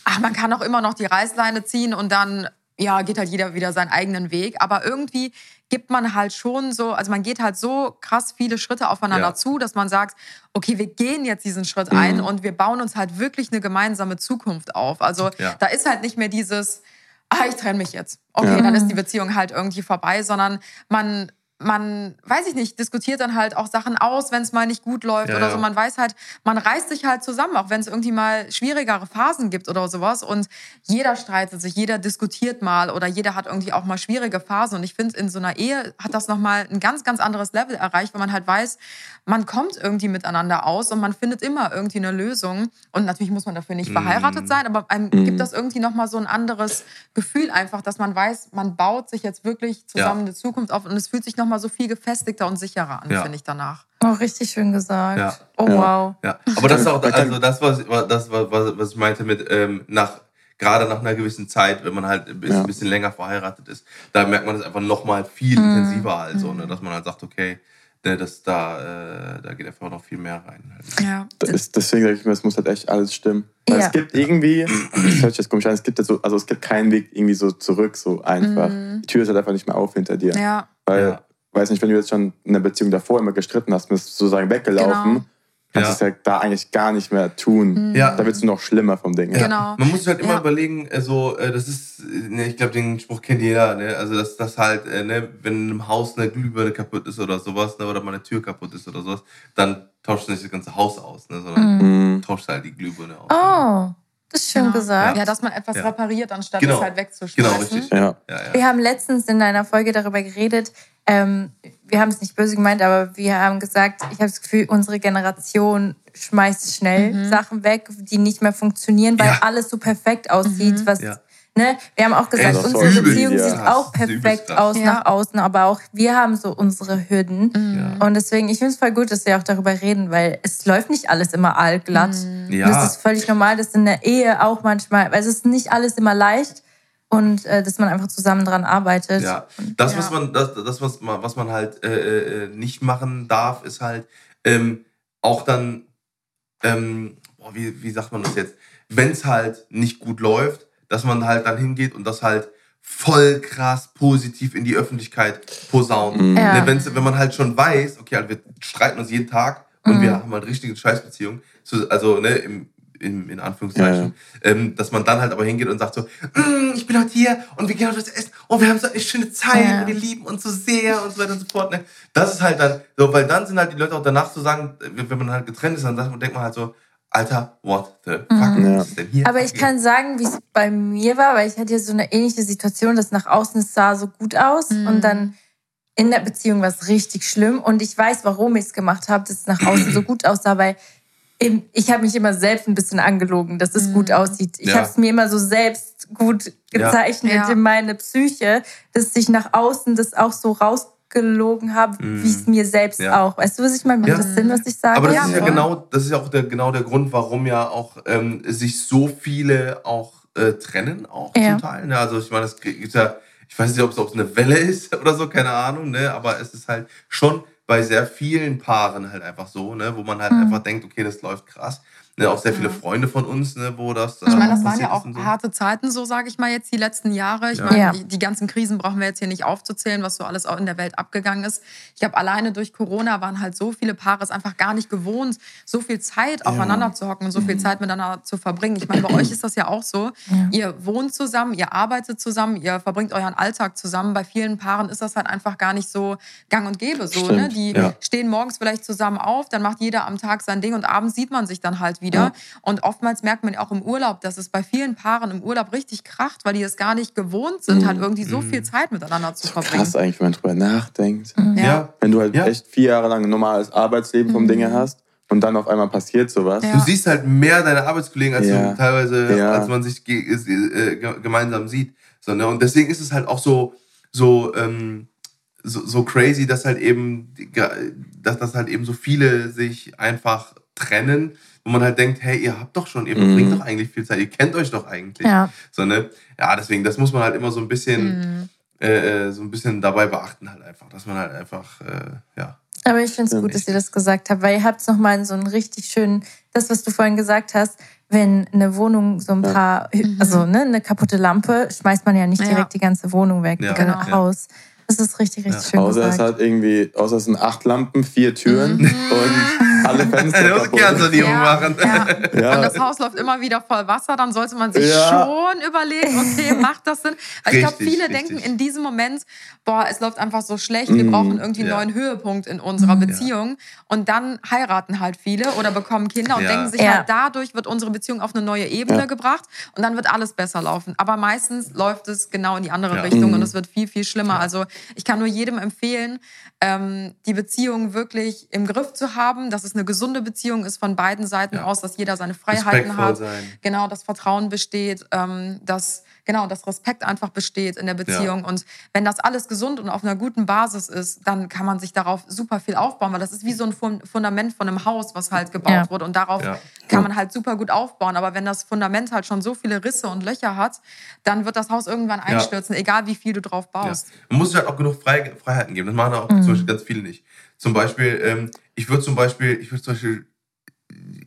S3: ach, man kann auch immer noch die Reißleine ziehen und dann ja, geht halt jeder wieder seinen eigenen Weg. Aber irgendwie gibt man halt schon so, also man geht halt so krass viele Schritte aufeinander ja. zu, dass man sagt, okay, wir gehen jetzt diesen Schritt mhm. ein und wir bauen uns halt wirklich eine gemeinsame Zukunft auf. Also ja. da ist halt nicht mehr dieses, ah, ich trenne mich jetzt. Okay, ja. dann ist die Beziehung halt irgendwie vorbei, sondern man man, weiß ich nicht, diskutiert dann halt auch Sachen aus, wenn es mal nicht gut läuft ja, oder so. Man weiß halt, man reißt sich halt zusammen, auch wenn es irgendwie mal schwierigere Phasen gibt oder sowas. Und jeder streitet sich, jeder diskutiert mal oder jeder hat irgendwie auch mal schwierige Phasen. Und ich finde, in so einer Ehe hat das nochmal ein ganz, ganz anderes Level erreicht, weil man halt weiß, man kommt irgendwie miteinander aus und man findet immer irgendwie eine Lösung. Und natürlich muss man dafür nicht mm. verheiratet sein, aber einem mm. gibt das irgendwie nochmal so ein anderes Gefühl einfach, dass man weiß, man baut sich jetzt wirklich zusammen ja. eine Zukunft auf und es fühlt sich noch nochmal so viel gefestigter und sicherer an, ja. finde ich danach.
S1: Oh, richtig schön gesagt.
S4: Ja.
S1: Oh, wow.
S4: Ja. Aber das ist auch also das, was, das, was, was ich meinte mit ähm, nach gerade nach einer gewissen Zeit, wenn man halt ein bisschen, ja. ein bisschen länger verheiratet ist, da merkt man es einfach nochmal viel mm. intensiver halt so, ne? dass man halt sagt, okay, das, da, äh, da geht einfach noch viel mehr rein. Halt.
S1: Ja.
S2: Ist, deswegen sage ich mir, es muss halt echt alles stimmen. Weil ja. es gibt irgendwie, das hört sich jetzt komisch an, es gibt so, also es gibt keinen Weg irgendwie so zurück, so einfach. Mm. Die Tür ist halt einfach nicht mehr auf hinter dir.
S3: Ja.
S2: Weil weiß nicht, wenn du jetzt schon in der Beziehung davor immer gestritten hast, bist du sozusagen weggelaufen. Genau. Kannst du es ja da eigentlich gar nicht mehr tun. Ja. Da wird es noch schlimmer vom Ding.
S4: Ja. Genau. Man muss sich halt immer ja. überlegen, also das ist, ne, ich glaube, den Spruch kennt jeder, ne? also dass das halt, äh, ne, wenn im Haus eine Glühbirne kaputt ist oder sowas, ne, oder mal eine Tür kaputt ist oder sowas, dann tauscht du nicht das ganze Haus aus, ne, sondern mhm. tauscht halt die Glühbirne aus.
S1: Oh. Das ist schön
S3: genau.
S1: gesagt.
S3: Ja, dass man etwas ja. repariert, anstatt genau. es halt wegzuschmeißen. Genau, richtig.
S2: Ja.
S1: Wir haben letztens in einer Folge darüber geredet, ähm, wir haben es nicht böse gemeint, aber wir haben gesagt, ich habe das Gefühl, unsere Generation schmeißt schnell mhm. Sachen weg, die nicht mehr funktionieren, weil alles so perfekt aussieht, mhm. was Ne? Wir haben auch gesagt, Ey, unsere Beziehung ja. sieht auch perfekt aus ja. nach außen, aber auch wir haben so unsere Hürden. Mhm. Und deswegen, ich finde es voll gut, dass wir auch darüber reden, weil es läuft nicht alles immer allglatt. Mhm. Ja. Und es ist völlig normal, dass in der Ehe auch manchmal, weil es ist nicht alles immer leicht und äh, dass man einfach zusammen dran arbeitet.
S4: Ja, das, ja. was man, das, das was, man, was man halt äh, äh, nicht machen darf, ist halt ähm, auch dann, ähm, boah, wie, wie sagt man das jetzt, wenn es halt nicht gut läuft, dass man halt dann hingeht und das halt voll krass positiv in die Öffentlichkeit posaunt. Mhm. Ja. Ne, wenn man halt schon weiß, okay, also wir streiten uns jeden Tag und mhm. wir haben halt richtige Scheißbeziehungen, also ne, im, in, in Anführungszeichen, ja. ähm, dass man dann halt aber hingeht und sagt so, mm, ich bin heute hier und wir gehen heute essen und wir haben so eine schöne Zeit ja. und wir lieben uns so sehr und so weiter und so fort. Ne? Das ist halt dann so, weil dann sind halt die Leute auch danach zu so sagen, wenn man halt getrennt ist, dann denkt man halt so, Alter, what the fuck mhm.
S1: ist denn hier? Aber ich kann sagen, wie es bei mir war, weil ich hatte ja so eine ähnliche Situation, dass nach außen es sah so gut aus mhm. und dann in der Beziehung war es richtig schlimm und ich weiß, warum ich es gemacht habe, dass es nach außen so gut aussah, weil ich habe mich immer selbst ein bisschen angelogen, dass es mhm. gut aussieht. Ich ja. habe es mir immer so selbst gut gezeichnet ja. in meine Psyche, dass sich nach außen das auch so raus gelogen habe, mm. wie es mir selbst ja. auch. Weißt du, was ich meine? Macht ja. das Sinn, was ich sage?
S4: Aber das ja, ist ja genau, das ist ja auch der, genau der Grund, warum ja auch ähm, sich so viele auch äh, trennen, auch zum Teil. Ne? Also ich meine, es gibt ja, ich weiß nicht, ob es eine Welle ist oder so, keine Ahnung, ne? aber es ist halt schon bei sehr vielen Paaren halt einfach so, ne? wo man halt mhm. einfach denkt, okay, das läuft krass. Ne, auch sehr viele Freunde von uns, ne, wo das.
S3: ich meine, das waren ja auch so. harte Zeiten, so sage ich mal jetzt, die letzten Jahre. Ich ja. meine, die, die, ganzen Krisen brauchen wir jetzt hier nicht aufzuzählen, was so alles auch in der Welt abgegangen ist. Ich glaube, alleine durch Corona waren halt so viele Paare es einfach gar nicht gewohnt, so viel Zeit ja. aufeinander zu hocken und so viel mhm. Zeit miteinander zu verbringen. Ich meine, bei euch ist das ja auch so. Ja. Ihr wohnt zusammen, ihr arbeitet zusammen, ihr verbringt euren Alltag zusammen. Bei vielen Paaren ist das halt einfach gar nicht so gang und gäbe. So, ne? Die stehen morgens vielleicht zusammen auf, dann macht jeder am Tag sein Ding und abends sieht man sich dann halt wieder wieder. Ja. Und oftmals merkt man auch im Urlaub, dass es bei vielen Paaren im Urlaub richtig kracht, weil die es gar nicht gewohnt sind, mhm. halt irgendwie so viel Zeit miteinander zu verbringen.
S2: Krass eigentlich, wenn man drüber nachdenkt. Mhm. Ja. Wenn du halt ja. echt vier Jahre lang ein normales Arbeitsleben vom mhm. Dinge hast und dann auf einmal passiert sowas.
S4: Ja. Du siehst halt mehr deine Arbeitskollegen, als ja. du teilweise, ja. als man sich äh, gemeinsam sieht. So, ne? Und deswegen ist es halt auch so, so, ähm, so, so crazy, dass halt eben, dass das halt eben so viele sich einfach trennen, wo man halt denkt, hey, ihr habt doch schon, ihr verbringt mhm. doch eigentlich viel Zeit, ihr kennt euch doch eigentlich. Ja. So, ne? ja, deswegen, das muss man halt immer so ein bisschen, mhm. äh, äh so ein bisschen dabei beachten halt einfach, dass man halt einfach, äh, ja.
S1: Aber ich finde es gut, dass ihr das gesagt habt, weil ihr habt es nochmal in so einen richtig schönen, das, was du vorhin gesagt hast, wenn eine Wohnung so ein paar, mhm. also ne, eine kaputte Lampe, schmeißt man ja nicht direkt ja. die ganze Wohnung weg, ja. genau. Haus. Das ist richtig, richtig ja. schön.
S2: Außer
S1: gesagt.
S2: es hat irgendwie, außer es sind acht Lampen, vier Türen mhm. und alle Fenster.
S4: Eine Kernsanierung ja. machen.
S3: Ja. ja. Und das Haus läuft immer wieder voll Wasser, dann sollte man sich schon überlegen, okay, macht das Sinn? Weil ich glaube, viele richtig. denken in diesem Moment, boah, es läuft einfach so schlecht, wir mhm. brauchen irgendwie einen neuen Höhepunkt in unserer mhm. Beziehung. Und dann heiraten halt viele oder bekommen Kinder und denken sich halt, dadurch wird unsere Beziehung auf eine neue Ebene gebracht und dann wird alles besser laufen. Aber meistens läuft es genau in die andere Richtung und mhm. es wird viel, viel schlimmer. Also ich kann nur jedem empfehlen, ähm, die Beziehung wirklich im Griff zu haben, dass es eine gesunde Beziehung ist von beiden Seiten ja. aus, dass jeder seine Freiheiten hat. Sein. Genau, dass Vertrauen besteht, ähm, dass genau, dass Respekt einfach besteht in der Beziehung. Ja. Und wenn das alles gesund und auf einer guten Basis ist, dann kann man sich darauf super viel aufbauen, weil das ist wie so ein Fundament von einem Haus, was halt gebaut ja. wurde. Und darauf ja. kann man halt super gut aufbauen. Aber wenn das Fundament halt schon so viele Risse und Löcher hat, dann wird das Haus irgendwann einstürzen, egal wie viel du drauf baust.
S4: Man muss sich halt auch genug Freiheiten geben. Das machen auch mhm. zum Beispiel ganz viele nicht. Zum Beispiel, ähm, ich würde zum Beispiel, ich würde zum Beispiel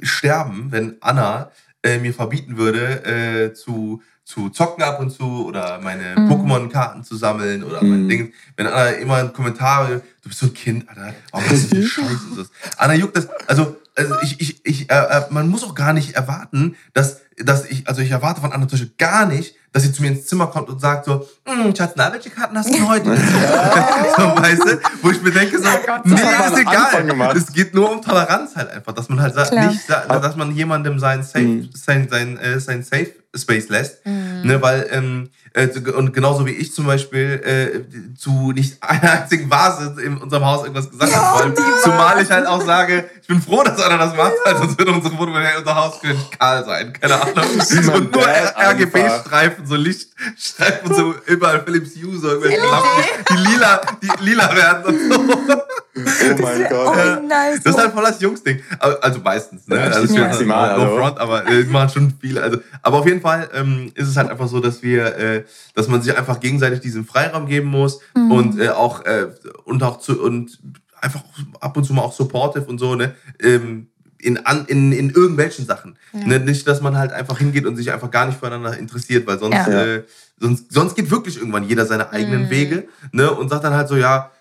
S4: sterben, wenn Anna äh, mir verbieten würde, äh, zu zu zocken ab und zu oder meine mm. Pokémon-Karten zu sammeln oder mm. mein mhm. Ding. Wenn Anna immer ein Kommentar, du bist so ein Kind, Alter, warum ist das Scheiße? Anna juckt das, also also ich, ich, ich, äh, äh, man muss auch gar nicht erwarten, dass, dass ich, also ich erwarte von anderen Tische gar nicht, dass sie zu mir ins Zimmer kommt und sagt so, hm, Schatz, na, welche Karten hast du denn heute? so, weißt du, wo ich mir denke so,
S2: Gott,
S4: nee,
S2: das
S4: ist egal. Es geht nur um Toleranz halt einfach, dass man halt sagt, nicht, dass man jemandem sein Safe, mhm. sein, sein, äh, sein Safe Space lässt, mhm. ne, weil ähm, äh, und genauso wie ich zum Beispiel äh, zu nicht einer einzigen Vase in unserem Haus irgendwas gesagt ja, habe, zumal ich halt auch sage, ich bin froh, dass einer das macht, ja. sonst würde unsere Wohnung, unser Haus könnte kahl sein, keine Ahnung. und nur RGB-Streifen, so Lichtstreifen, so überall Philips Hue, so irgendwelche Lampen, die lila, die lila werden und so. Oh mein Gott. Oh, nice. Das ist halt voll das Jungs-Ding. Also meistens, ne? Also ich maximal, no, no front, aber äh, machen schon viele. Also, aber auf jeden Fall ähm, ist es halt einfach so, dass wir, äh, dass man sich einfach gegenseitig diesen Freiraum geben muss mhm. und äh, auch äh, und auch zu und einfach ab und zu mal auch supportive und so, ne? Ähm, in, an, in, in irgendwelchen Sachen. Ja. Ne? Nicht, dass man halt einfach hingeht und sich einfach gar nicht füreinander interessiert, weil sonst, ja. äh, sonst, sonst geht wirklich irgendwann jeder seine eigenen mhm. Wege ne? und sagt dann halt so, ja,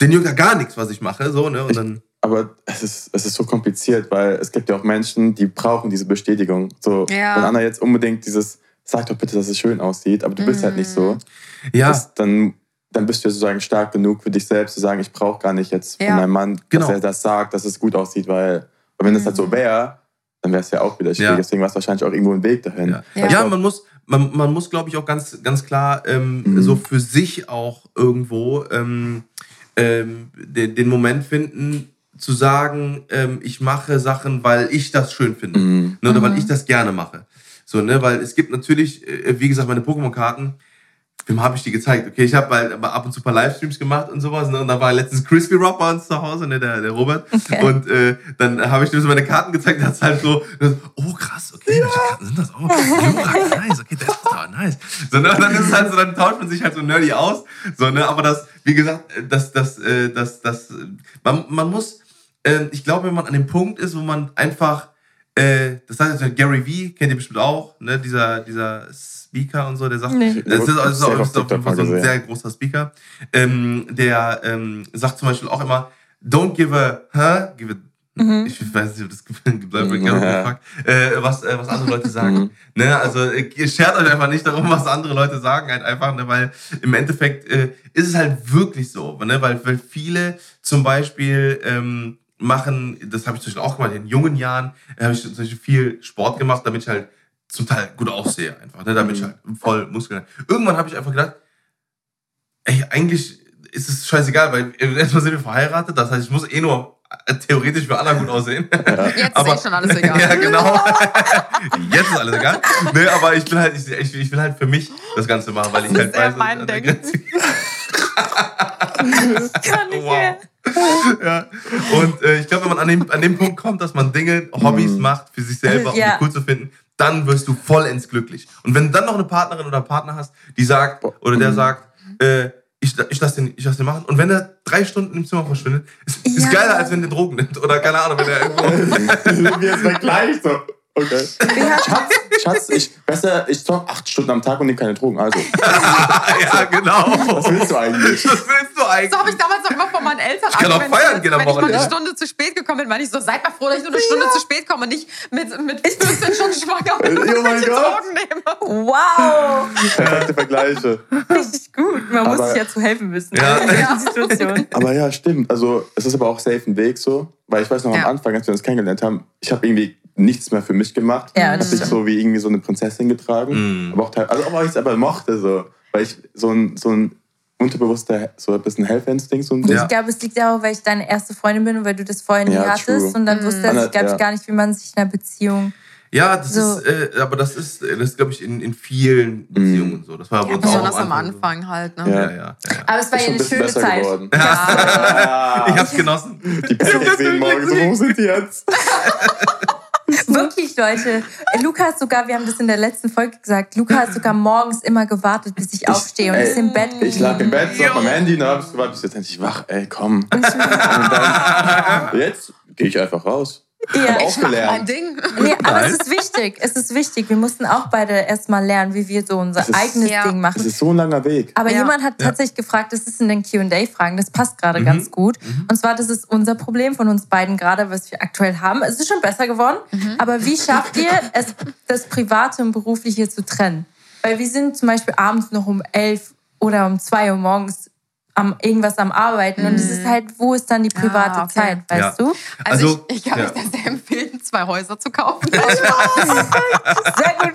S4: den juckt ja gar nichts, was ich mache. So, ne? Und dann
S2: aber es ist, es ist so kompliziert, weil es gibt ja auch Menschen, die brauchen diese Bestätigung. So, ja. Wenn Anna jetzt unbedingt dieses, sag doch bitte, dass es schön aussieht, aber du bist halt nicht so. Mhm. Ja. Das, dann, dann bist du ja sozusagen stark genug für dich selbst zu sagen, ich brauche gar nicht jetzt von ja. meinem Mann, genau. dass er das sagt, dass es gut aussieht, weil, wenn mhm. das halt so mhm. wäre, dann wäre es ja auch wieder schwierig. Ja. Deswegen war es wahrscheinlich auch irgendwo ein Weg dahin.
S4: Ja, ja. ja man muss, man, man muss, glaube ich, auch ganz, ganz klar ähm, mhm. so für sich auch irgendwo ähm, ähm, den, den Moment finden, zu sagen, ähm, ich mache Sachen, weil ich das schön finde. Mhm. Ne, oder weil mhm. ich das gerne mache. So, ne, weil es gibt natürlich, äh, wie gesagt, meine Pokémon-Karten, wem habe ich die gezeigt? Okay, ich habe halt ab und zu ein paar Livestreams gemacht und sowas. Ne? Und da war letztens Crispy Rock bei uns zu Hause, ne? der, der Robert. Okay. Und äh, dann habe ich ihm so meine Karten gezeigt. Der hat halt so, oh krass, okay, welche Karten sind das? Oh, Jura, nice, okay, das ist total nice. So, ne? Und dann ist es halt so, dann tauscht man sich halt so nerdy aus. So, ne? Aber das, wie gesagt, das, das, äh, das, das, man, man muss, äh, ich glaube, wenn man an dem Punkt ist, wo man einfach, äh, das heißt, Gary V kennt ihr bestimmt auch, ne? dieser, dieser Speaker und so, der sagt, nee. das ist, ist auf jeden Fall so ein sehr großer Speaker, ähm, der ähm, sagt zum Beispiel auch immer, don't give a, huh, give a Mhm. Ich weiß nicht, ob das gebleibt ja. äh, was, äh, was andere Leute sagen. Mhm. ne? Also ihr schert euch einfach nicht darum, was andere Leute sagen, halt einfach, ne? weil im Endeffekt äh, ist es halt wirklich so, ne? weil, weil viele zum Beispiel ähm, machen, das habe ich zum Beispiel auch gemacht, in jungen Jahren habe ich zum Beispiel viel Sport gemacht, damit ich halt zum Teil gut aussehe einfach, ne? damit ich mhm. halt voll Muskeln Irgendwann habe ich einfach gedacht, ey, eigentlich ist es scheißegal, weil erstmal sind wir verheiratet, das heißt, ich muss eh nur theoretisch für alle gut aussehen.
S3: Ja. Jetzt aber, ist schon alles egal.
S4: ja, genau. Jetzt ist alles egal. Nee, aber ich will halt, ich, ich, will halt für mich das Ganze machen, weil das ich halt
S3: ist weiß. Mein Denken.
S4: das kann ich wow. ja. Und äh, ich glaube, wenn man an dem, an dem Punkt kommt, dass man Dinge, Hobbys mhm. macht für sich selber, um ja. die cool zu finden, dann wirst du vollends glücklich. Und wenn du dann noch eine Partnerin oder Partner hast, die sagt, oder der mhm. sagt, äh, ich, ich lasse den, lass den machen. Und wenn er drei Stunden im Zimmer verschwindet, ist, ist geiler, als wenn der Drogen nimmt. Oder keine Ahnung, wenn er irgendwo.
S2: Wir sind gleich so. Okay. Schatz, Schatz, ich, besser, ich zock acht Stunden am Tag und nehme keine Drogen, also.
S4: ja, genau.
S2: Was willst du eigentlich?
S4: Was willst du eigentlich?
S3: So habe ich damals auch immer von meinen Eltern
S4: Ich kann auch feiern gehen am
S3: Wenn ich nur eine Stunde zu spät gekommen bin, meine ich so, seid mal froh, dass ich nur eine Stunde ja. zu spät komme, nicht mit, mit 15 Stunden schwanger bin und oh mein Drogen nehme.
S1: Wow.
S2: Perfekte Vergleiche.
S1: Richtig gut. Man aber, muss sich ja zu helfen wissen. Ja. In
S2: der Situation. Aber ja, stimmt. Also, es ist aber auch safe ein Weg so. Weil ich weiß noch ja. am Anfang, als wir uns kennengelernt haben, ich habe irgendwie nichts mehr für mich gemacht. Ja, das habe ich so wie irgendwie so eine Prinzessin getragen. Mm. Aber auch also auch, weil ich es aber mochte, so. Weil ich so ein, so ein unterbewusster, so ein bisschen Helferinstinkt. So ein
S1: ja. Ich glaube, es liegt auch, weil ich deine erste Freundin bin und weil du das vorher nie ja, hattest. True. Und dann wusste mm. ich, glaube ich, gar nicht, wie man sich in einer Beziehung
S4: ja, das so. ist, äh, aber das ist, das ist, glaube ich, in, in vielen Beziehungen so. Das war
S3: ja, besonders am Anfang, so. halt. Ne?
S4: Ja. Ja, ja,
S1: Aber es war ja eine schöne Zeit.
S4: Geworden. Ja. ich hab's genossen.
S2: Die Pancakes sehen morgen so, wo sind die jetzt?
S1: Wirklich, Leute. Luca hat sogar, wir haben das in der letzten Folge gesagt, Luca hat sogar morgens immer gewartet, bis ich aufstehe und ist im Bett geblieben.
S2: Ich lag im Bett, so auf meinem Handy, und dann hab ich gewartet, bis jetzt endlich wach. Ey, komm. Und dann, jetzt gehe ich einfach raus.
S1: Ja,
S3: ich mach mein Ding.
S1: Nee, aber Nein. es ist wichtig. Es ist wichtig. Wir mussten auch beide erstmal lernen, wie wir so unser ist, eigenes ja. Ding machen.
S2: Es ist so ein langer Weg.
S1: Aber ja. jemand hat tatsächlich gefragt, das ist in den Q&A-Fragen, das passt gerade mhm. ganz gut. Mhm. Und zwar, das ist unser Problem von uns beiden gerade, was wir aktuell haben. Es ist schon besser geworden, mhm. aber wie schafft ihr es, das Private und Berufliche zu trennen? Weil wir sind zum Beispiel abends noch um elf oder um zwei Uhr morgens am irgendwas am Arbeiten mhm. und es ist mhm. halt, wo ist dann die private ah, okay. Zeit, weißt ja. du?
S3: Also, also ich, ich kann ja. euch das sehr empfehlen, zwei Häuser zu kaufen. sehr gut.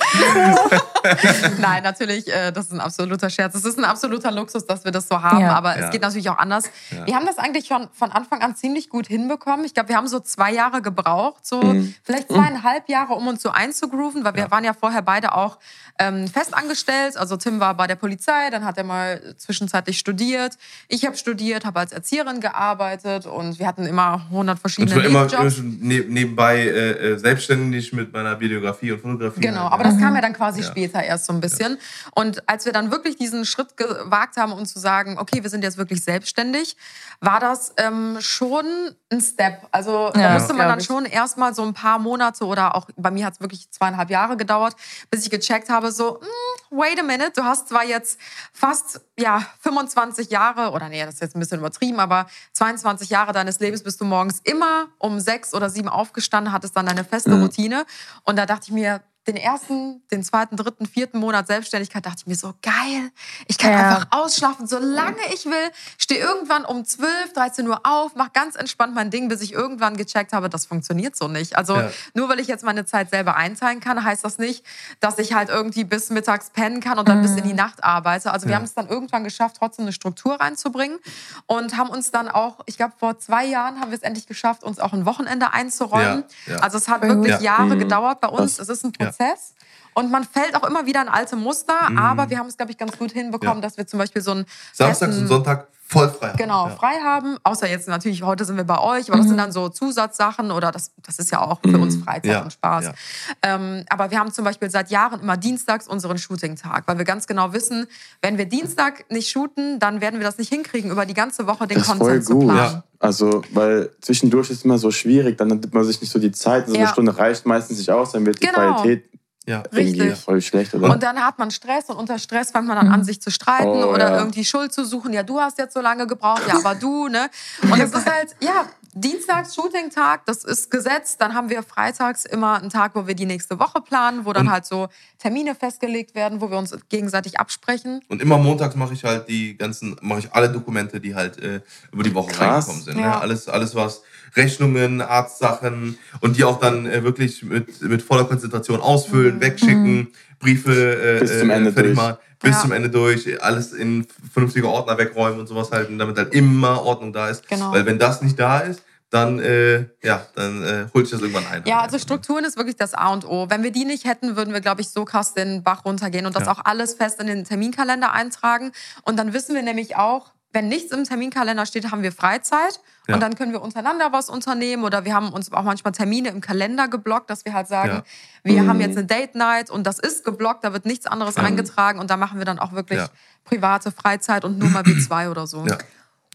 S3: Nein, natürlich, äh, das ist ein absoluter Scherz. Es ist ein absoluter Luxus, dass wir das so haben, ja. aber es geht natürlich auch anders. Wir haben das eigentlich schon von Anfang an ziemlich gut hinbekommen. Ich glaube, wir haben so zwei Jahre gebraucht, so mhm. vielleicht zweieinhalb Jahre, um uns so einzugrooven, weil wir waren ja vorher beide auch ähm, festangestellt. Also Tim war bei der Polizei, dann hat er mal zwischenzeitlich studiert. Ich habe studiert, habe als Erzieherin gearbeitet und wir hatten immer 100 verschiedene
S4: und immer, immer nebenbei äh, äh, selbstständig mit meiner Videografie und Fotografie.
S3: Genau, aber das kam ja dann quasi ja. später erst so ein bisschen. Ja. Und als wir dann wirklich diesen Schritt gewagt haben, um zu sagen, okay, wir sind jetzt wirklich selbstständig, war das ähm, schon ein Step. Also ja, da musste man dann schon erstmal so ein paar Monate oder auch bei mir hat es wirklich zweieinhalb Jahre gedauert, bis ich gecheckt habe, so, mm, wait a minute, du hast zwar jetzt fast ja, 25 Jahre, oder nee, das ist jetzt ein bisschen übertrieben, aber 22 Jahre deines Lebens bist du morgens immer um sechs oder sieben aufgestanden, hattest dann deine feste mhm. Routine. Und da dachte ich mir, den ersten, den zweiten, dritten, vierten Monat Selbstständigkeit dachte ich mir so, geil, ich kann ja. einfach ausschlafen, solange ich will. Stehe irgendwann um 12, 13 Uhr auf, mache ganz entspannt mein Ding, bis ich irgendwann gecheckt habe, das funktioniert so nicht. Also ja. nur weil ich jetzt meine Zeit selber einteilen kann, heißt das nicht, dass ich halt irgendwie bis mittags pennen kann und dann mhm. bis in die Nacht arbeite. Also wir haben es dann irgendwann geschafft, trotzdem eine Struktur reinzubringen und haben uns dann auch, ich glaube vor zwei Jahren haben wir es endlich geschafft, uns auch ein Wochenende einzuräumen. Ja. Also es hat wirklich Jahre mhm. gedauert bei uns. Es ist ein Prozess. Prozess. Und man fällt auch immer wieder in alte Muster, mhm. aber wir haben es, glaube ich, ganz gut hinbekommen, ja. dass wir zum Beispiel so ein
S4: Samstag und Sonntag voll frei haben.
S3: Genau, ja. frei haben. Außer jetzt natürlich, heute sind wir bei euch, aber mhm. das sind dann so Zusatzsachen oder das, das ist ja auch für mhm. uns Freizeit ja. und Spaß. Ja. Ähm, aber wir haben zum Beispiel seit Jahren immer dienstags unseren Shooting-Tag, weil wir ganz genau wissen, wenn wir Dienstag nicht shooten, dann werden wir das nicht hinkriegen, über die ganze Woche den das Content zu planen. Ja.
S2: Also, weil zwischendurch ist es immer so schwierig, dann nimmt man sich nicht so die Zeit. So eine Stunde reicht meistens nicht aus, dann wird die genau. Qualität ja, richtig. Voll schlecht, oder?
S3: Und dann hat man Stress und unter Stress fängt man dann an, mhm. sich zu streiten oh, oder ja. irgendwie Schuld zu suchen. Ja, du hast jetzt so lange gebraucht, ja, aber du, ne? Und es ist halt, ja, Dienstags Shooting-Tag, das ist gesetzt. Dann haben wir freitags immer einen Tag, wo wir die nächste Woche planen, wo dann und halt so Termine festgelegt werden, wo wir uns gegenseitig absprechen.
S4: Und immer montags mache ich halt die ganzen, mache ich alle Dokumente, die halt äh, über die Woche Krass. reingekommen sind. Ja. Ne? Alles, alles was Rechnungen, Arztsachen und die auch dann äh, wirklich mit, mit voller Konzentration ausfüllen, mhm. wegschicken, mhm. Briefe äh,
S2: bis zum Ende fertig machen,
S4: bis ja. zum Ende durch, alles in vernünftige Ordner wegräumen und sowas halten, damit halt immer Ordnung da ist. Genau. Weil wenn das nicht da ist, dann, äh, ja, dann äh, holt sich das irgendwann ein.
S3: Ja, also Strukturen ist wirklich das A und O. Wenn wir die nicht hätten, würden wir, glaube ich, so krass den Bach runtergehen und das ja. auch alles fest in den Terminkalender eintragen. Und dann wissen wir nämlich auch, wenn nichts im Terminkalender steht, haben wir Freizeit ja. und dann können wir untereinander was unternehmen oder wir haben uns auch manchmal Termine im Kalender geblockt, dass wir halt sagen, ja. wir mhm. haben jetzt eine Date Night und das ist geblockt, da wird nichts anderes mhm. eingetragen und da machen wir dann auch wirklich ja. private Freizeit und nur mal wie zwei oder so.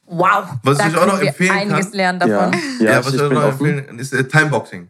S1: Wow,
S4: was ich auch noch empfehlen
S1: einiges kann, lernen davon.
S4: Ja, was ich, auch noch empfehlen kann, ist äh, Timeboxing.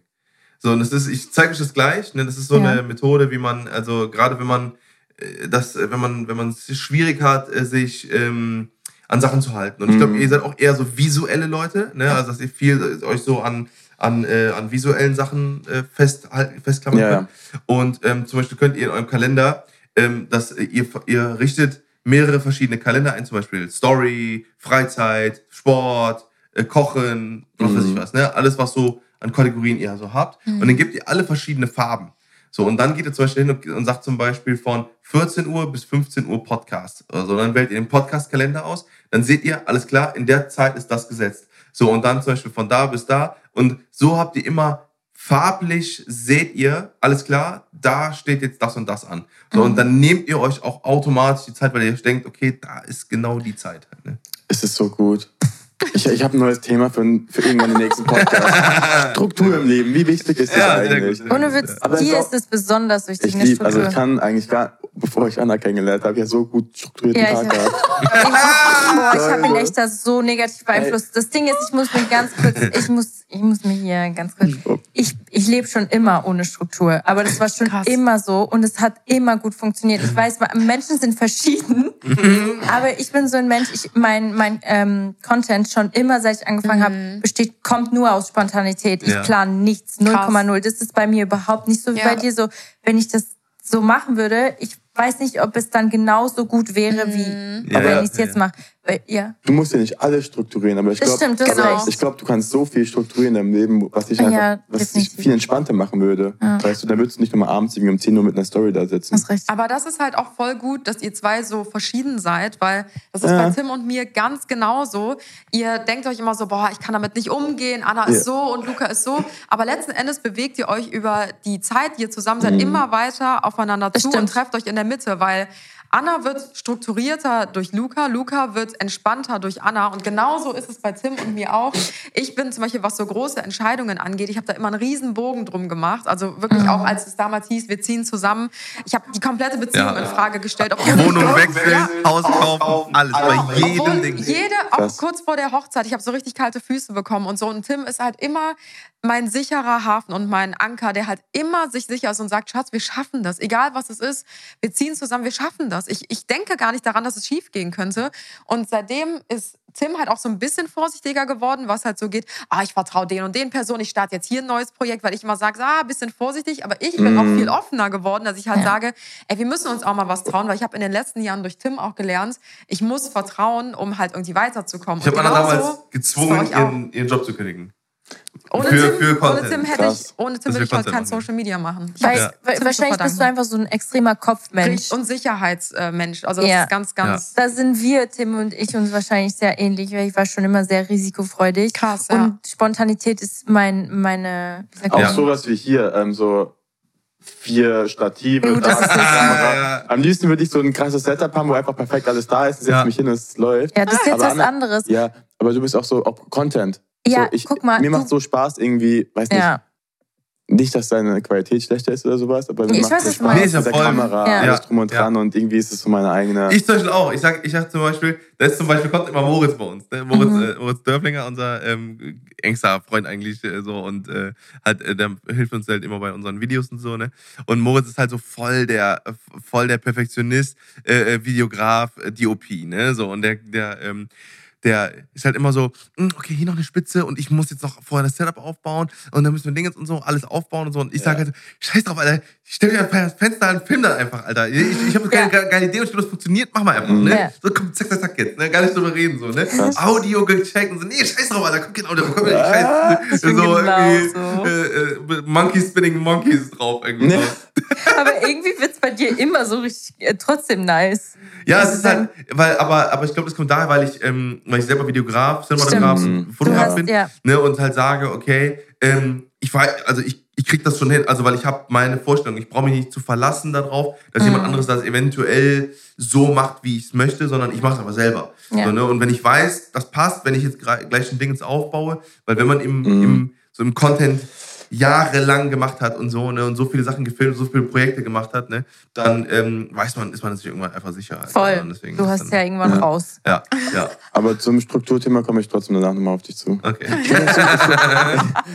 S4: So, und das ist, ich zeige euch das gleich. Ne? Das ist so eine Methode, wie man, also gerade wenn man äh, das, äh, wenn man, wenn man es schwierig hat, äh, sich ähm, an Sachen zu halten. Und ich glaube, mhm. ihr seid auch eher so visuelle Leute, ne? Also dass ihr viel euch so an an, äh, an visuellen Sachen äh, fest, festklammern ja. könnt. Und ähm, zum Beispiel könnt ihr in eurem Kalender, ähm, dass ihr, ihr richtet mehrere verschiedene Kalender ein, zum Beispiel Story, Freizeit, Sport, äh, Kochen, was mhm. weiß ich mhm. was, ne? Alles, was so an Kategorien ihr so habt. Mhm. Und dann gebt ihr alle verschiedene Farben. So, und dann geht ihr zum Beispiel hin und, sagt zum Beispiel von 14 Uhr bis 15 Uhr Podcast. Also dann wählt ihr den Podcast-Kalender aus, dann seht ihr, alles klar, in der Zeit ist das gesetzt. So, und dann zum Beispiel von da bis da. Und so habt ihr immer farblich, seht ihr, alles klar, da steht jetzt das und das an. So, mhm. und dann nehmt ihr euch auch automatisch die Zeit, weil ihr denkt, okay, da ist genau die Zeit. Ne?
S2: Es ist so gut. Ich, ich habe ein neues Thema für, für irgendwann den nächsten Podcast. Struktur im Leben, wie wichtig ist das ja, eigentlich?
S1: Ohne Witz, Aber dir ist es besonders wichtig,
S2: ich lieb, Also ich kann eigentlich gar, bevor ich Anna kennengelernt habe, ja so gut strukturierten ja,
S1: Tag gehabt. Ich, ich habe ihn echt das so negativ beeinflusst. Das Ding ist, ich muss mir ganz kurz, ich muss, ich muss mir hier ganz kurz, ich, ich lebe schon immer ohne Struktur, aber das war schon Krass. immer so und es hat immer gut funktioniert. Ich weiß, Menschen sind verschieden, aber ich bin so ein Mensch, ich, mein, mein ähm, Content schon immer, seit ich angefangen mhm. habe, besteht, kommt nur aus Spontanität. Ich ja. plane nichts, 0,0. Das ist bei mir überhaupt nicht so wie ja. bei dir so, wenn ich das so machen würde, ich weiß nicht, ob es dann genauso gut wäre, wie mhm. ja, wenn ich es jetzt ja. mache. Ja.
S2: Du musst ja nicht alles strukturieren, aber ich glaube, genau. ich glaube, du kannst so viel strukturieren im Leben, was dich einfach, ja, was dich viel entspannter machen würde. Ja. Weißt du, dann würdest du nicht nochmal abends irgendwie um 10 Uhr mit einer Story da sitzen.
S3: Das aber das ist halt auch voll gut, dass ihr zwei so verschieden seid, weil das ist bei Tim und mir ganz genauso. Ihr denkt euch immer so, boah, ich kann damit nicht umgehen, Anna ist so und Luca ist so. Aber letzten Endes bewegt ihr euch über die Zeit, die ihr zusammen seid, mhm. immer weiter aufeinander zu und trefft euch in der Mitte, weil Anna wird strukturierter durch Luca, Luca wird entspannter durch Anna. Und genauso ist es bei Tim und mir auch. Ich bin zum Beispiel, was so große Entscheidungen angeht, ich habe da immer einen riesen Bogen drum gemacht. Also wirklich mhm. auch, als es damals hieß, wir ziehen zusammen. Ich habe die komplette Beziehung ja. in Frage gestellt. Ob
S4: Wohnung wechseln, ja. Haus kaufen, alles. Bei jedem
S3: Ding. Jede, auch kurz vor der Hochzeit, ich habe so richtig kalte Füße bekommen und so. Und Tim ist halt immer mein sicherer Hafen und mein Anker, der halt immer sich sicher ist und sagt, Schatz, wir schaffen das. Egal was es ist, wir ziehen zusammen, wir schaffen das. Ich, ich denke gar nicht daran, dass es schief gehen könnte. Und seitdem ist Tim halt auch so ein bisschen vorsichtiger geworden, was halt so geht, ah, ich vertraue den und den Personen, ich starte jetzt hier ein neues Projekt, weil ich immer sage, ah, ein bisschen vorsichtig, aber ich bin mm. auch viel offener geworden, dass ich halt ja. sage, ey, wir müssen uns auch mal was trauen, weil ich habe in den letzten Jahren durch Tim auch gelernt, ich muss vertrauen, um halt irgendwie weiterzukommen.
S4: Ich habe Anna damals gezwungen, ihren, ihren Job zu kündigen. Ohne für,
S3: Tim, für ohne Tim hätte ich, ohne Tim würde ich heute kein Social Media machen.
S1: Weil, ja. Wahrscheinlich bist du einfach so ein extremer Kopfmensch.
S3: Und Sicherheitsmensch. Also das ja. ist ganz, ganz.
S1: Ja. Da sind wir, Tim und ich, uns wahrscheinlich sehr ähnlich, weil ich war schon immer sehr risikofreudig.
S3: Krass.
S1: Ja. Und Spontanität ist mein, meine.
S2: Auch sowas wie hier, ähm, so vier Stative, oh, da Kamera. Am liebsten würde ich so ein krasses Setup haben, wo einfach perfekt alles da ist, setze ja. mich hin und es läuft.
S1: Ja, das ist jetzt aber was anderes.
S2: Ja, aber du bist auch so auch Content.
S1: Ja,
S2: so, ich,
S1: guck mal.
S2: Mir macht so Spaß irgendwie, weiß nicht. Ja. Nicht, dass deine Qualität schlechter ist oder sowas, aber mir
S1: ich
S2: macht
S1: so
S2: Spaß
S1: nee,
S2: ist ja voll, Kamera, ja. alles drum und dran ja. und irgendwie ist es so meine eigene...
S4: Ich zum Beispiel auch. Ich sag, ich sag zum Beispiel, da ist zum Beispiel, kommt immer Moritz bei uns. Ne? Moritz, mhm. äh, Moritz Dörflinger, unser ähm, engster Freund eigentlich äh, so und äh, halt, äh, der hilft uns halt immer bei unseren Videos und so, ne? Und Moritz ist halt so voll der, voll der Perfektionist, äh, äh Videograf, äh, DOP, ne? So, und der, der, ähm, der ist halt immer so, hm, okay, hier noch eine Spitze und ich muss jetzt noch vorher das Setup aufbauen und dann müssen wir Dinge und so, alles aufbauen und so. Und ich ja. sage halt, scheiß drauf, Alter, ich stell dir das Fenster an, film dann einfach, Alter. Ich, ich habe keine ja. geile Idee und ich glaube, das funktioniert, mach mal einfach, ne? Ja. So, komm, zack, zack, zack jetzt, ne? Gar nicht drüber reden, so, ne? Krass. Audio gecheckt und so, nee, scheiß drauf, Alter, komm, genau, da komm, ja, scheiß, so, genau irgendwie, so. Äh, äh, Monkey Spinning Monkeys drauf, irgendwie. Nee.
S1: Aber irgendwie wird's bei dir immer so richtig, äh, trotzdem nice.
S4: Ja, es ist halt, weil, aber, aber ich glaube, das kommt daher, weil ich, ähm, weil ich selber Videograf, Cinematograf, Fotograf bin, ja. ne, und halt sage, okay, ähm, ich war, also ich, ich krieg das schon hin, also weil ich habe meine Vorstellung, ich brauche mich nicht zu verlassen darauf, dass mhm. jemand anderes das eventuell so macht, wie ich es möchte, sondern ich mache es aber selber. Ja. So, ne? Und wenn ich weiß, das passt, wenn ich jetzt gleich ein Ding aufbaue, weil wenn man im, mhm. im, so im Content jahrelang gemacht hat und so, ne, und so viele Sachen gefilmt, so viele Projekte gemacht hat, ne, dann ähm, weiß man, ist man sich irgendwann einfach sicher.
S1: Alter. Voll. Deswegen du hast dann, ja irgendwann
S4: ja.
S1: raus.
S4: Ja, ja.
S2: Aber zum Strukturthema komme ich trotzdem danach nochmal auf dich zu.
S4: Okay.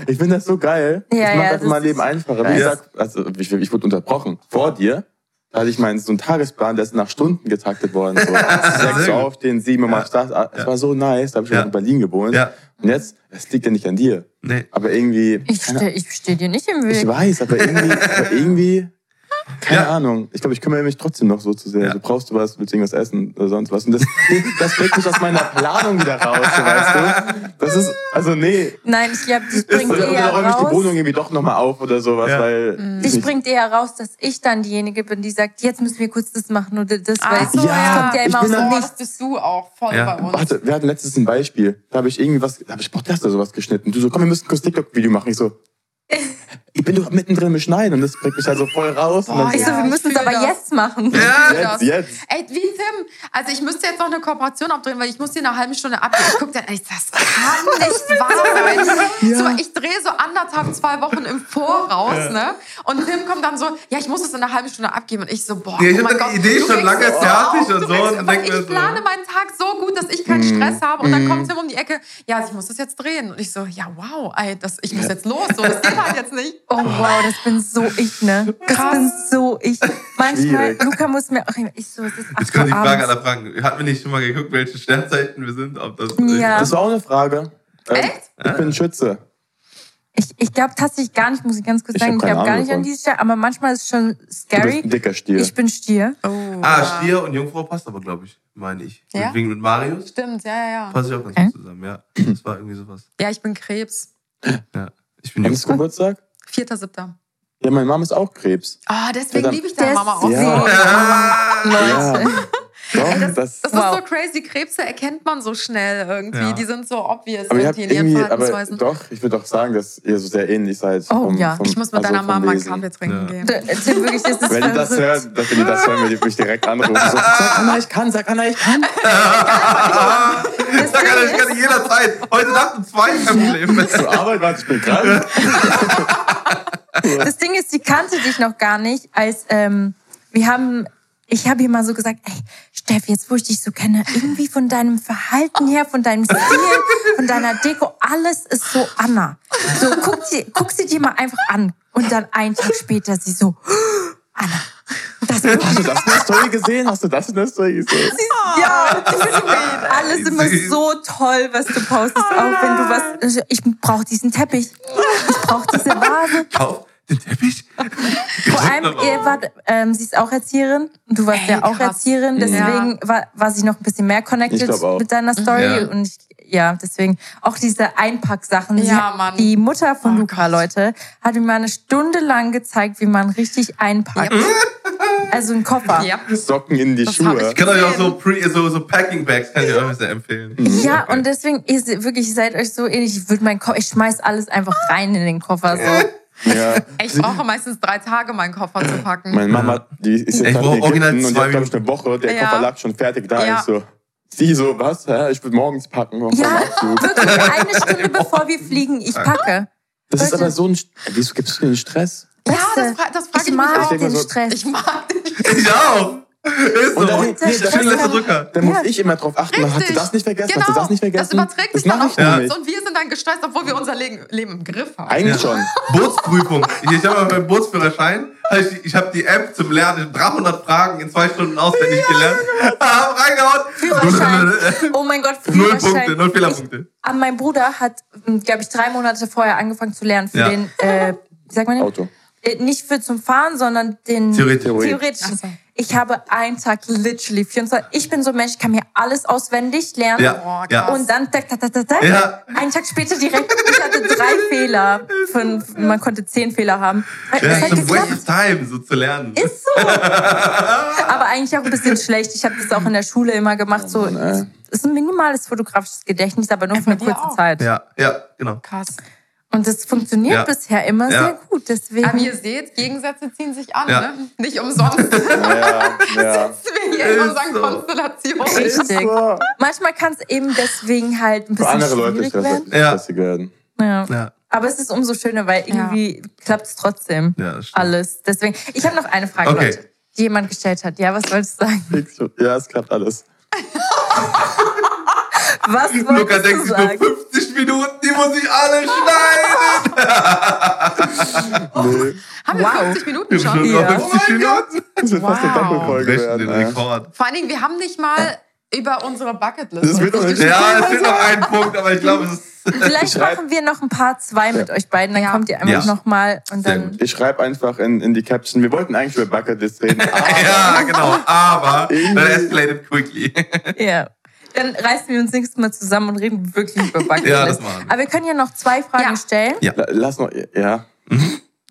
S2: ich finde das so geil.
S1: Ja,
S2: das macht
S1: ja,
S2: einfach mein Leben einfacher. Wie gesagt, also ich, ich wurde unterbrochen. Vor dir da hatte ich meinen so einen Tagesplan, der ist nach Stunden getaktet worden. So. Sechs aufstehen, sieben Uhr ja. Start. Es ja. war so nice, da habe ich ja. in Berlin gewohnt. Ja. Und jetzt, es liegt ja nicht an dir. Nee. Aber irgendwie.
S1: Ich stehe steh dir nicht im Weg.
S2: Ich weiß, aber irgendwie, aber irgendwie keine ja. Ahnung. Ich glaube, ich kümmere mich trotzdem noch so zu sehr. Ja. Du brauchst du was, willst du irgendwas essen oder sonst was. Und das, das bringt mich aus meiner Planung wieder raus, weißt du? Das ist, also nee.
S1: Nein, ich glaube, das bringt ist, eher
S2: raus. Oder räume ich die Wohnung irgendwie doch nochmal auf oder sowas, ja. weil...
S1: Mhm. Dich bringt eher raus, dass ich dann diejenige bin, die sagt, jetzt müssen wir kurz das machen oder das,
S3: ah, weil so, ja, kommt ja immer aus dem Nichts. bist du auch voll bei uns.
S2: Warte, wir hatten letztens ein Beispiel. Da habe ich irgendwie was, da habe ich Podcast oder sowas geschnitten. Du so, komm, wir müssen ein kurz TikTok-Video machen. Ich so, ich bin doch mittendrin im Schneiden und das bringt mich halt so voll raus.
S1: Boah, und dann, ja, wir müssen es aber das. jetzt machen.
S2: Ja, jetzt, jetzt.
S3: Ey, wie Tim. Also ich müsste jetzt noch eine Kooperation abdrehen, weil ich muss die eine halbe Stunde abgeben. Ich gucke dann, ey, das kann nicht wahr sein. Ja. So, ich drehe so anderthalb, zwei Wochen im Voraus, ja. ne? Und Tim kommt dann so, ja, ich muss es in einer halben Stunde abgeben. Und ich so, boah,
S4: ja, ich
S3: oh
S4: habe die Idee schon lange fertig und so. Und
S3: ich so. plane meinen Tag so gut, dass ich keinen mm. Stress habe. Und dann kommt Tim um die Ecke, ja, ich muss das jetzt drehen. Und ich so, ja, wow, ey, das, ich muss jetzt los. So, das geht halt jetzt nicht.
S1: Oh, wow, das bin so ich, ne? Das Krass. bin so ich. Manchmal, Luca muss mir auch ich so, es ist
S4: Jetzt kann ich die Frage aller Fragen. Hatten wir nicht schon mal geguckt, welche Sternzeiten wir sind? Ob das,
S1: ja.
S2: das war auch eine Frage.
S3: Ähm, Echt?
S2: Ich bin Schütze.
S1: Ich, ich glaube tatsächlich gar nicht, muss ich ganz kurz sagen, ich hab gar nicht an diese Stelle, aber manchmal ist es schon scary. Du
S2: bist ein dicker Stier.
S1: Ich bin Stier.
S3: Oh,
S4: ah, Stier und Jungfrau passt aber, glaube ich, meine ich. Ja? Wegen mit Marius?
S3: Stimmt, ja, ja, ja.
S4: Passt ich auch ganz gut zusammen, ja. Das war irgendwie sowas.
S3: Ja, ich bin Krebs.
S4: Ja, ich bin
S2: Jungfrau. Geburtstag?
S3: 4.7.
S2: Ja, meine Mama ist auch Krebs.
S3: Ah, oh, deswegen liebe ich deine Mama auch
S2: ja. so. Ja.
S3: Leute. Ja. Doch, Ey, das, das, das wow. ist so crazy. Krebse erkennt man so schnell irgendwie. Ja. Die sind so obvious
S2: aber irgendwie in ihren Verhaltensweisen. Aber doch, ich würde auch sagen, dass ihr so sehr ähnlich seid.
S3: Oh vom, ja, vom, ich muss mit also deiner Mama einen Kaffee trinken ja. gehen.
S1: Erzähl wirklich, das ist
S2: Wenn die das hören, dass die das hören, würde ich mich direkt anrufen. So, sag Anna, ich kann, sag Anna, ich kann. sag
S4: Anna, ich kann jederzeit. Heute Nacht um zwei, kein Problem.
S2: Zur Arbeit, warte, ich bin krank.
S1: Das Ding ist, sie kannte dich noch gar nicht, als ähm, wir haben ich habe ihr mal so gesagt, ey, Steff, jetzt wo ich dich so kenne, irgendwie von deinem Verhalten her, von deinem Stil, von deiner Deko, alles ist so Anna. So, guck sie, guck sie dir mal einfach an. Und dann einen Tag später sie so, Anna.
S2: Das Hast du das in der Story gesehen? Hast du das in der Story gesehen?
S1: Ja, alles immer so toll, was du postest. Auch wenn du was, also ich brauche diesen Teppich. Ich brauche diese Vase.
S4: Kauf den Teppich?
S1: Vor allem, ihr wart, ähm, sie ist auch Erzieherin. Du warst Ey, ja auch krass. Erzieherin. Deswegen ja. war, war sie noch ein bisschen mehr connected mit deiner Story. Ja. Und ich, ja, deswegen auch diese Einpacksachen.
S3: Ja, Mann.
S1: Die Mutter von oh, Luca, Gott. Leute, hat mir mal eine Stunde lang gezeigt, wie man richtig einpackt. Ja. Also ein Koffer.
S2: Ja. Socken in die das Schuhe.
S4: Ich kann euch auch so, pre, so, so Packing Bags kann ich euch sehr empfehlen.
S1: Ja, okay. und deswegen, ihr, wirklich, seid euch so ähnlich. Ich würde mein Ko ich schmeiß alles einfach rein in den Koffer. So.
S2: Ja.
S3: Ich brauche meistens drei Tage, meinen Koffer zu packen.
S2: Meine Mama, die ist jetzt
S4: gerade in Ägypten
S2: und die hat, glaube ich, eine Woche. Der ja. Koffer lag schon fertig da. Ja. Ich so, sie so, was? Hä? Ich will morgens packen.
S1: Ja, wirklich eine Stunde bevor wir fliegen. Ich packe.
S2: Das ist aber so ein... Wieso gibst du den Stress?
S3: Ja, das, das frage ich,
S1: ich
S3: mag
S1: mich auch. Den
S3: Stress.
S1: Ich
S3: mag
S4: den Stress. Ich auch. Ist so. Und dann, nee,
S2: das ist letzte Drücker. Dann muss ich immer drauf achten. Richtig. Hast du das nicht vergessen?
S3: Genau.
S2: Hast du das nicht vergessen?
S3: Das überträgt sich dann auf ja. uns. Und wir sind dann gestresst, obwohl wir unser Leben im Griff haben.
S2: Eigentlich ja. schon.
S4: Bootsprüfung. Ich, ich habe meinen Bootsführerschein. Ich, ich habe die App zum Lernen 300 Fragen in zwei Stunden auswendig ja, gelernt. Hab reingehauen.
S1: Führerschein. Oh mein Gott,
S4: Führerschein. Null Punkte, null Fehlerpunkte.
S1: Aber mein Bruder hat, glaube ich, drei Monate vorher angefangen zu lernen für den, äh, wie sagt man den?
S2: Auto.
S1: Äh, nicht für zum Fahren, sondern den
S4: theoretischen.
S1: theoretischen. So. Ich habe einen Tag literally 24. Ich bin so ein Mensch, ich kann mir alles auswendig lernen.
S4: Ja. ja.
S1: Und dann da, da, da, da,
S4: ja.
S1: einen Tag später direkt. Ich hatte drei Fehler. Fünf, man konnte zehn Fehler haben.
S4: Ja, das ist ein waste of time, so zu lernen.
S1: Ist so. Aber eigentlich auch ein bisschen schlecht. Ich habe das auch in der Schule immer gemacht. So, es ist ein minimales fotografisches Gedächtnis, aber nur für eine kurze
S3: auch.
S1: Zeit.
S4: Ja, ja, genau.
S3: Krass.
S1: Und das funktioniert ja. bisher immer ja. sehr gut. Deswegen.
S3: Aber ihr seht, Gegensätze ziehen sich an, ja. ne? Nicht umsonst.
S2: ja, ja.
S3: Sitzen wir hier in unseren so. Konstellationen.
S1: Richtig. So. Manchmal kann es eben deswegen halt ein bisschen Für andere schwierig Leute werden.
S2: Ja. werden.
S1: Ja. ja. Aber es ist umso schöner, weil irgendwie klappt es trotzdem
S4: ja,
S1: alles. Deswegen. Ich habe noch eine Frage, okay. Leute, die jemand gestellt hat. Ja, was wolltest du sagen?
S2: Ja, es klappt alles.
S1: Was
S4: Luca denkt sich nur 50 Minuten, die muss ich alle
S3: schneiden. nee. Haben wir wow. 50 Minuten schon?
S4: Ja. 50 Minuten?
S2: Das wird wow. fast eine Doppelfolge werden.
S4: Den Rekord.
S3: Vor allen Dingen, wir haben nicht mal über unsere Bucketlist.
S2: Das wird
S4: noch ja, es wird noch ein Punkt, aber ich glaube, es ist.
S1: Vielleicht machen wir noch ein paar zwei mit euch beiden, dann ja. kommt ihr einfach ja. noch mal und dann.
S2: Ich schreibe einfach in, in die Caption. Wir wollten eigentlich über Bucketlist reden.
S4: ja, genau. Aber that escalated quickly.
S1: ja. Dann reißen wir uns nächstes Mal zusammen und reden wirklich über Bucketlist.
S4: ja, das machen wir.
S1: Aber wir können ja noch zwei Fragen
S3: ja.
S1: stellen.
S2: Ja. Lass noch, ja.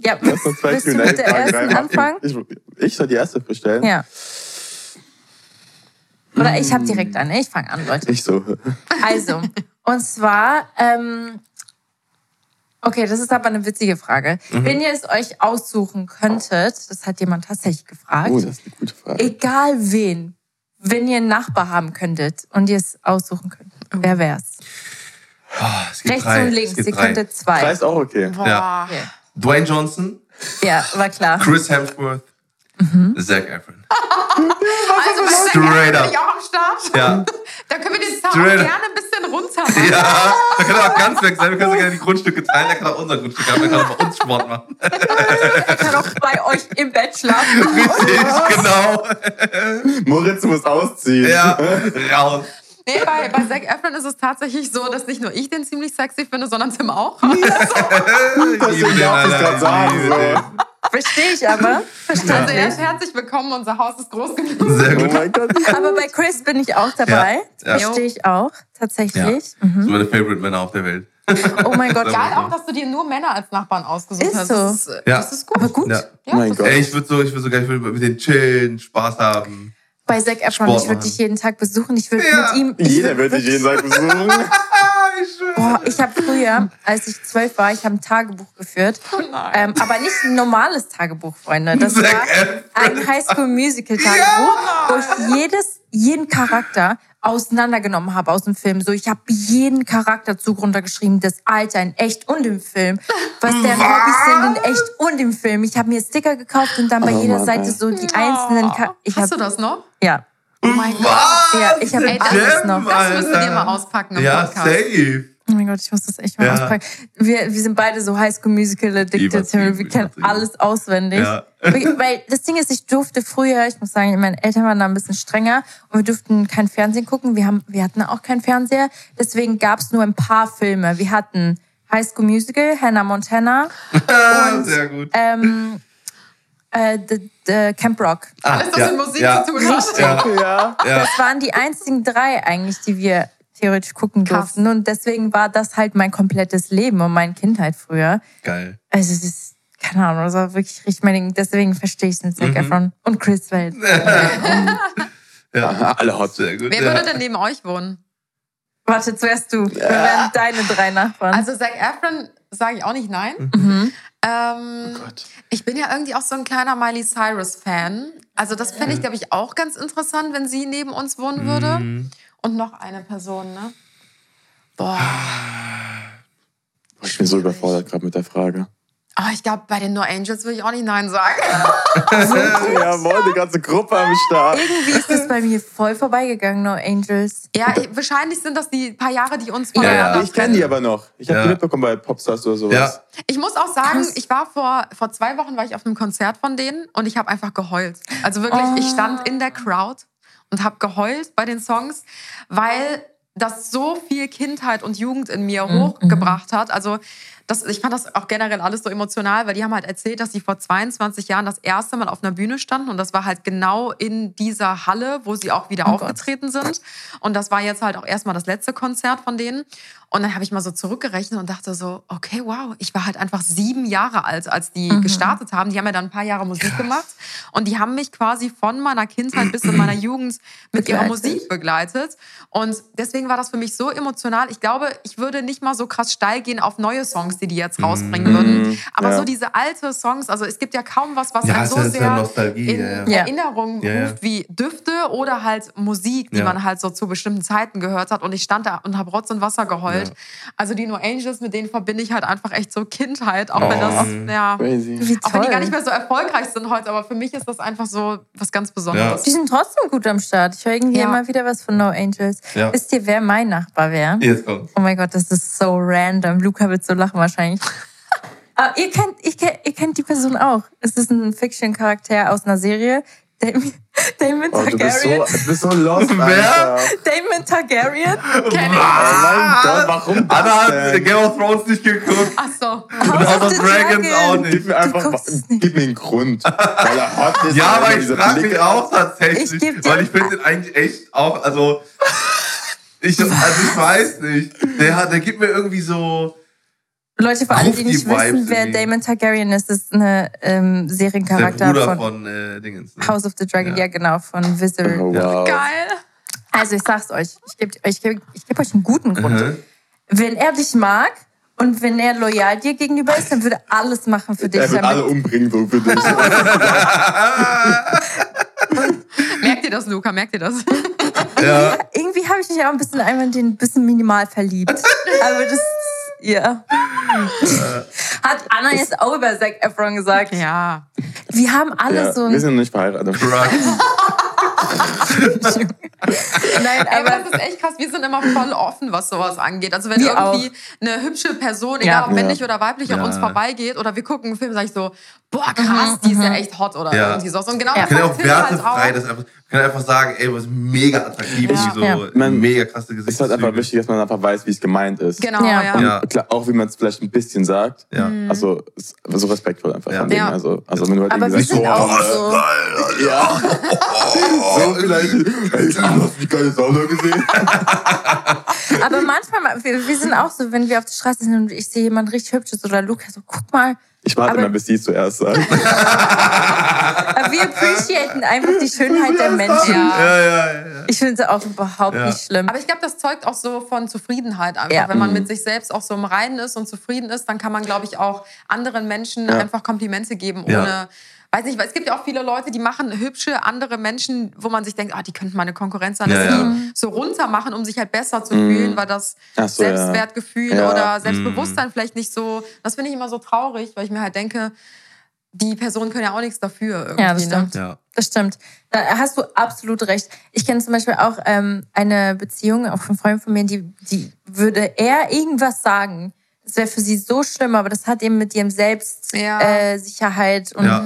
S1: Ja, Lass noch zwei willst du mit der ersten anfangen?
S2: Ich, ich soll die erste bestellen?
S1: Ja. Oder ich habe direkt an. Ich fange an, Leute.
S2: Nicht so.
S1: Also, und zwar, ähm, Okay, das ist aber eine witzige Frage. Mhm. Wenn ihr es euch aussuchen könntet, das hat jemand tatsächlich gefragt.
S2: Oh, das ist eine gute Frage.
S1: Egal wen, wenn ihr einen Nachbar haben könntet und ihr es aussuchen könnt, oh. wer wär's?
S4: Oh,
S1: Rechts
S4: drei.
S1: und links, ihr könntet zwei.
S2: Drei ist auch okay.
S3: Boah. Ja. Okay.
S4: Dwayne Johnson.
S1: Ja, war klar.
S4: Chris Hemsworth. Mhm. Zac Efron.
S3: Also Straight up. auch am Start.
S4: Ja.
S3: Da können wir den Sound gerne ein bisschen runter machen.
S4: Ja, da kann er auch ganz weg sein. Wir können gerne die Grundstücke teilen. Er kann auch unser Grundstück haben. Er kann auch bei uns Sport machen.
S1: er kann auch bei euch im Bett schlafen.
S4: Richtig, genau.
S2: Moritz muss ausziehen.
S4: Ja, raus.
S3: Nee, bei, bei Zac Efron ist es tatsächlich so, dass nicht nur ich den ziemlich sexy finde, sondern Tim auch.
S2: Ja. das will ich auch gerade sagen.
S1: Verstehe ich aber.
S3: Verstehe also er ist herzlich willkommen, unser Haus ist groß genug.
S4: Sehr gut. Oh
S1: aber bei Chris bin ich auch dabei. Ja. Verstehe ich auch, tatsächlich.
S4: Ja. Mhm. So meine Favorite Männer auf der Welt.
S1: Oh mein Gott.
S3: Geil auch, dass du dir nur Männer als Nachbarn ausgesucht
S1: ist
S3: hast.
S1: So.
S3: Das ist, ja. das ist gut.
S1: Aber gut. Ja.
S2: oh mein Gott.
S4: Ey, ich würde so, ich würde so gerne mit denen chillen, Spaß haben.
S1: Bei Zac Efron, ich würde dich jeden Tag besuchen. Ich würde
S2: ja.
S1: mit ihm.
S2: Jeder würde dich jeden Tag besuchen.
S1: Boah, ich habe früher, als ich zwölf war, ich habe ein Tagebuch geführt.
S3: Oh
S1: ähm, aber nicht ein normales Tagebuch, Freunde. Das war ein Highschool Musical Tagebuch, ja. wo ich jedes, jeden Charakter auseinandergenommen habe aus dem Film. So, ich habe jeden Charakter zugrunde geschrieben, das Alter in echt und im Film, was deren Hobbys sind in echt und im Film. Ich habe mir Sticker gekauft und dann bei oh, jeder Seite so die einzelnen. Ka
S3: ich
S1: Hast
S3: hab, du das noch?
S1: Ja.
S3: Oh mein Gott.
S1: Ja, ich habe alles noch.
S3: Das müssen wir mal auspacken im
S4: ja,
S3: Podcast.
S4: Safe.
S1: Oh mein Gott, ich muss das echt mal ja. auspacken. Wir, wir sind beide so Highschool Musical addicted. Wir kennen alles auswendig. Ja. Weil das Ding ist, ich durfte früher, ich muss sagen, meine Eltern waren da ein bisschen strenger und wir durften kein Fernsehen gucken. Wir, haben, wir hatten auch keinen Fernseher. Deswegen gab es nur ein paar Filme. Wir hatten High School Musical, Hannah Montana. und,
S4: Sehr gut.
S1: Ähm, äh, the, the Camp Rock.
S3: Ah, Alles, was ja, mit Musik
S4: ja,
S3: zu tun hat.
S4: Ja,
S1: ja. Das waren die einzigen drei eigentlich, die wir theoretisch gucken Krass. durften. Und deswegen war das halt mein komplettes Leben und meine Kindheit früher.
S4: Geil.
S1: Also es ist, keine Ahnung, das war wirklich richtig mein Ding. Deswegen verstehe ich es Zac mhm. Efron und Chris Welt.
S4: ja, alle hot, sehr gut.
S3: Wer würde denn neben euch wohnen?
S1: Warte, zuerst du. Wir werden deine drei Nachbarn.
S3: Also Zac Efron sage ich auch nicht nein.
S1: Mhm.
S3: Ähm, oh ich bin ja irgendwie auch so ein kleiner Miley Cyrus-Fan. Also das fände ich, glaube ich, auch ganz interessant, wenn sie neben uns wohnen würde. Mhm. Und noch eine Person, ne? Boah.
S2: Ich bin so überfordert gerade mit der Frage.
S3: Oh, ich glaube, bei den No Angels würde ich auch nicht Nein sagen.
S2: Jawohl, die ganze Gruppe am Start.
S1: Irgendwie ist das bei mir voll vorbeigegangen, No Angels.
S3: Ja, ich, wahrscheinlich sind das die paar Jahre, die uns voneinander
S2: ja, Ich kenne die aber noch. Ich habe ja. die mitbekommen bei Popstars oder sowas. Ja.
S3: Ich muss auch sagen, ich war vor, vor zwei Wochen war ich auf einem Konzert von denen und ich habe einfach geheult. Also wirklich, oh. ich stand in der Crowd und habe geheult bei den Songs, weil das so viel Kindheit und Jugend in mir mhm. hochgebracht hat. Also das, ich fand das auch generell alles so emotional, weil die haben halt erzählt, dass sie vor 22 Jahren das erste Mal auf einer Bühne standen und das war halt genau in dieser Halle, wo sie auch wieder oh aufgetreten Gott. sind. Und das war jetzt halt auch erstmal das letzte Konzert von denen. Und dann habe ich mal so zurückgerechnet und dachte so, okay, wow, ich war halt einfach sieben Jahre alt, als die mhm. gestartet haben. Die haben ja dann ein paar Jahre Musik Krass. gemacht und die haben mich quasi von meiner Kindheit bis in meiner Jugend mit ihrer Musik begleitet. Und deswegen war das für mich so emotional. Ich glaube, ich würde nicht mal so krass steil gehen auf neue Songs, die die jetzt rausbringen mhm. würden. Aber ja. so diese alte Songs, also es gibt ja kaum was, was
S4: ja,
S3: einem so sehr
S4: Nostalgie,
S3: in ja, Erinnerung ruft wie Düfte oder halt Musik, die man halt so zu bestimmten Zeiten gehört hat. Und ich stand da und habe Rotz und Wasser geheult halt. Also die No Angels, mit denen verbinde ich halt einfach echt so Kindheit, auch oh. wenn das, ja, auch wenn die gar nicht mehr so erfolgreich sind heute, aber für mich ist das einfach so was ganz Besonderes.
S1: Ja. Die sind trotzdem gut am Start. Ich höre irgendwie ja. immer wieder was von No Angels. Ja. Wisst ihr, wer mein Nachbar wäre? Oh mein Gott, das ist so random. Luca wird so lachen wahrscheinlich. Aber ihr kennt, ich, ihr kennt die Person auch. Es ist ein Fiction-Charakter aus einer Serie. Damien, Damon oh,
S2: Targaryen. Du bist so, du bist so lost, Wer?
S1: Damon Targaryen.
S2: Kenn ich. Oh warum das
S4: Anna hat Game of Thrones nicht geguckt.
S3: Ach so.
S4: Und House of Dragons auch nicht.
S2: Gib mir einfach, gib mir einen Grund. Weil er hot ist.
S4: Ja, aber ich frage mich auch tatsächlich. Ich weil ich finde den eigentlich echt auch, also, ich, also ich weiß nicht. Der, hat, der gibt mir irgendwie so,
S1: Leute, vor allem, die nicht wissen, wer Damon Targaryen ist, ist eine ähm, Seriencharakter
S4: von, von äh, Dingens,
S1: ne? House of the Dragon, ja, ja genau, von Wizard.
S2: Oh, wow.
S3: Geil.
S1: Also ich sag's euch, ich gebe ich geb, ich geb euch einen guten Grund. Mhm. Wenn er dich mag Und wenn er loyal dir gegenüber ist, dann würde er alles machen für dich.
S2: Er würde alle umbringen, so für dich.
S3: Merkt ihr das, Luca? Merkt ihr das?
S1: Ja. Irgendwie habe ich mich auch ein bisschen einmal in den ein bisschen minimal verliebt. Aber das, ja. Hat Anna jetzt auch über Zac Efron gesagt.
S3: Ja.
S1: Wir haben alle
S2: Ja,
S1: so ein
S2: wir sind nicht verheiratet.
S3: Nein, aber das ist echt krass. Wir sind immer voll offen, was sowas angeht. Also wenn
S1: Wir
S3: irgendwie
S1: auch.
S3: eine hübsche Person, egal
S1: Ja.
S3: ob männlich
S2: Ja.
S3: oder weiblich, an
S4: Ja.
S3: uns vorbeigeht oder wir gucken einen Film, sage ich so, boah krass, die ist ja echt hot oder
S4: Ja.
S3: irgendwie so. Und genau
S1: Ja.
S3: das
S4: kann auch
S3: halt
S4: wertefrei,
S3: auch.
S4: das einfach, kann einfach sagen, ey, was mega attraktiv,
S3: Ja.
S4: so
S1: Ja.
S2: Man-
S4: mega krasse
S2: Es ist halt einfach wichtig, dass man einfach weiß, wie es gemeint ist.
S3: Genau,
S1: Ja.
S3: ja.
S2: Und
S4: Ja.
S2: klar, auch wie man es vielleicht ein bisschen sagt.
S4: Ja.
S2: Also es- so respektvoll einfach
S4: Ja.
S2: von denen.
S3: Ja.
S2: Also, also wenn du halt
S1: Aber
S2: irgendwie sagst, oh,
S1: auch so.
S2: Ja. so vielleicht. Ey, hast du die geile Sauna gesehen?
S1: Aber manchmal, wir, wir sind auch so, wenn wir auf der Straße sind und ich sehe jemand richtig hübsches oder Luca, so guck mal.
S2: Ich warte
S1: Aber-
S2: mal, bis sie es zuerst sagt.
S1: Aber wir appreciaten einfach die Schönheit der Menschen.
S3: Ja.
S4: Ja, ja.
S1: Ich finde es auch überhaupt
S4: Ja.
S1: nicht schlimm.
S3: Aber ich glaube, das zeugt auch so von Zufriedenheit einfach.
S1: Ja.
S3: Wenn man
S2: Mhm.
S3: mit sich selbst auch so im Reinen ist und zufrieden ist, dann kann man, glaube ich, auch anderen Menschen
S2: Ja.
S3: einfach Komplimente geben,
S4: Ja.
S3: ohne. Weiß nicht, weil es gibt ja auch viele Leute, die machen hübsche andere Menschen, wo man sich denkt, ah, die könnten meine Konkurrenz sein,
S4: Ja,
S3: dass
S4: ja.
S3: die so runter machen, um sich halt besser zu
S2: Mhm.
S3: fühlen, weil das
S2: so.
S3: Selbstwertgefühl
S2: Ja.
S3: oder Selbstbewusstsein vielleicht nicht so. Das finde ich immer so traurig, weil ich mir halt denke, die Personen können ja auch nichts dafür irgendwie.
S1: Ja, das
S3: ne?
S1: stimmt.
S4: Ja.
S1: Das stimmt. Da hast du absolut recht. Ich kenne zum Beispiel auch ähm, eine Beziehung, auch von Freunden von mir, die, die würde er irgendwas sagen. Das wäre für sie so schlimm, aber das hat eben mit ihrem Selbstsicherheit
S3: Ja.
S1: äh, Sicherheit und
S4: Ja.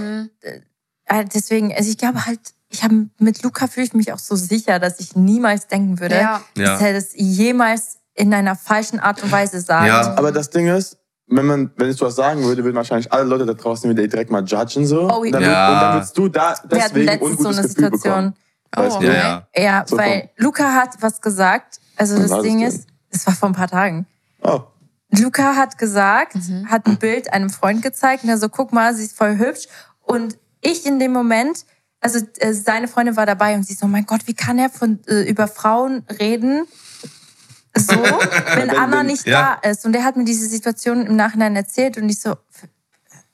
S1: Äh, deswegen, also ich glaube halt, ich habe mit Luca fühle ich mich auch so sicher, dass ich niemals denken würde,
S3: Ja.
S4: Ja.
S1: dass er das jemals in einer falschen Art und Weise sagt.
S4: Ja.
S2: Aber das Ding ist, wenn man, wenn ich sowas sagen würde, würden wahrscheinlich alle Leute da draußen wieder direkt mal judgen so.
S1: Oh,
S2: und, dann,
S4: ja.
S2: und dann würdest du da
S1: Wir hatten
S2: deswegen
S1: letztens so
S2: ungutes
S1: eine
S2: Gefühl bekommen.
S1: Situation.
S2: Weißt
S3: Oh?
S4: Ja, ja.
S1: Ja,
S2: So
S1: weil Luca hat was gesagt. Also das Ding ist, es war vor ein paar Tagen.
S2: Oh.
S1: Luca hat gesagt,
S3: Mhm.
S1: hat ein Bild einem Freund gezeigt und er so, guck mal, sie ist voll hübsch. Und ich in dem Moment, also äh, seine Freundin war dabei und sie so, mein Gott, wie kann er von, äh, über Frauen reden? So, wenn Anna nicht
S4: ja.
S1: da ist. Und er hat mir diese Situation im Nachhinein erzählt und ich so,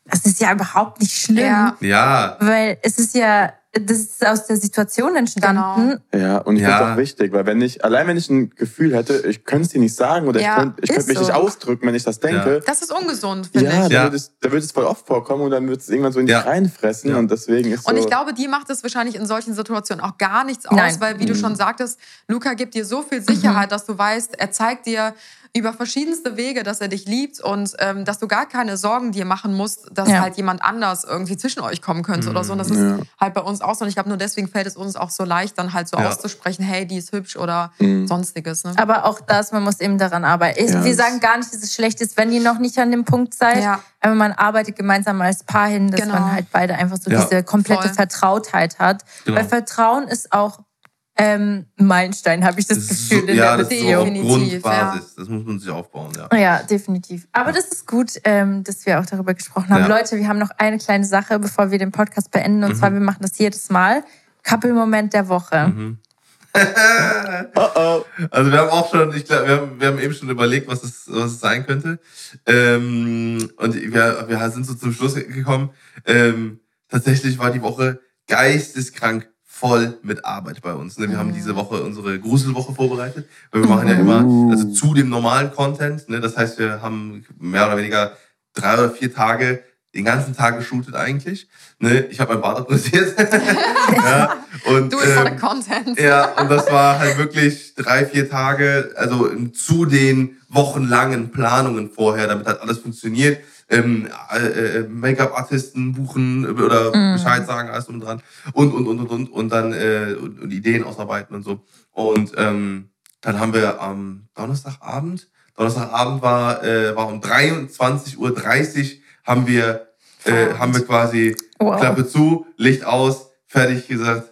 S1: das ist ja überhaupt nicht schlimm.
S3: Ja.
S4: Ja.
S1: Weil es ist ja, das ist aus der Situation entstanden.
S2: Ja, und ich
S4: Ja.
S2: finde es auch wichtig, weil wenn ich, allein wenn ich ein Gefühl hätte, ich könnte es dir nicht sagen oder
S3: Ja,
S2: ich könnte ich könnt mich
S1: so.
S2: nicht ausdrücken, wenn ich das denke.
S3: Das ist ungesund, finde
S2: Ja,
S3: ich.
S2: da,
S4: Ja.
S2: Es, da wird es voll oft vorkommen und dann wird es irgendwann so in dich
S4: Ja.
S2: reinfressen
S4: Ja.
S2: und deswegen ist
S3: Und
S2: so,
S3: ich glaube, die macht es wahrscheinlich in solchen Situationen auch gar nichts aus,
S1: Nein.
S3: weil, wie du schon sagtest, Luca gibt dir so viel Sicherheit, dass du weißt, er zeigt dir über verschiedenste Wege, dass er dich liebt und ähm, dass du gar keine Sorgen dir machen musst, dass
S1: Ja.
S3: halt jemand anders irgendwie zwischen euch kommen könnte oder so. Und das ist
S2: Ja.
S3: halt bei uns auch so. Und ich glaube, nur deswegen fällt es uns auch so leicht, dann halt so
S4: Ja.
S3: auszusprechen, hey, die ist hübsch oder
S2: Mhm.
S3: sonstiges. Ne?
S1: Aber auch das, man muss eben daran arbeiten. Ich-
S2: Ja,
S1: Wir sagen gar nicht, dass es schlecht ist, wenn ihr noch nicht an dem Punkt seid.
S3: Ja.
S1: Aber man arbeitet gemeinsam als Paar hin, dass
S3: Genau.
S1: man halt beide einfach so
S4: Ja.
S1: diese komplette
S3: Voll.
S1: Vertrautheit hat.
S4: Genau.
S1: Weil Vertrauen ist auch ähm, Meilenstein, habe ich das,
S4: Das
S1: Gefühl
S4: so,
S1: in
S4: ja,
S1: der
S4: das ist so
S1: Beziehung.
S4: auf
S3: Definitiv,
S4: Grundbasis. Das muss man sich aufbauen, ja.
S1: Ja, definitiv. Aber das ist gut, ähm, dass wir auch darüber gesprochen haben.
S4: Ja.
S1: Leute, wir haben noch eine kleine Sache, bevor wir den Podcast beenden. Und
S4: Mhm.
S1: zwar, wir machen das jedes Mal. Couple-Moment der Woche.
S4: Mhm.
S2: oh oh.
S4: Also wir haben auch schon, ich glaube, wir haben, wir haben eben schon überlegt, was es, was es sein könnte. Ähm, und wir, wir sind so zum Schluss gekommen. Ähm, tatsächlich war die Woche geisteskrank voll mit Arbeit bei uns. Ne? Wir haben diese Woche unsere Gruselwoche vorbereitet. Weil wir machen ja immer, also zu dem normalen Content. Ne? Das heißt, wir haben mehr oder weniger drei oder vier Tage den ganzen Tag geshootet eigentlich. Ne? Ich habe mein Bart abrasiert. ja, und,
S3: Du
S4: ähm,
S3: the content.
S4: ja, und das war halt wirklich drei, vier Tage, also zu den wochenlangen Planungen vorher, damit halt alles funktioniert. Ähm, äh, äh, Make-up-Artisten buchen oder Bescheid sagen, alles drum und dran. Und, und, und, und, und, und dann äh, und, und Ideen ausarbeiten und so. Und ähm, dann haben wir am Donnerstagabend, Donnerstagabend war, äh, war um 23.30 Uhr haben wir, äh, haben wir quasi
S1: Wow.
S4: Klappe zu, Licht aus, fertig gesagt.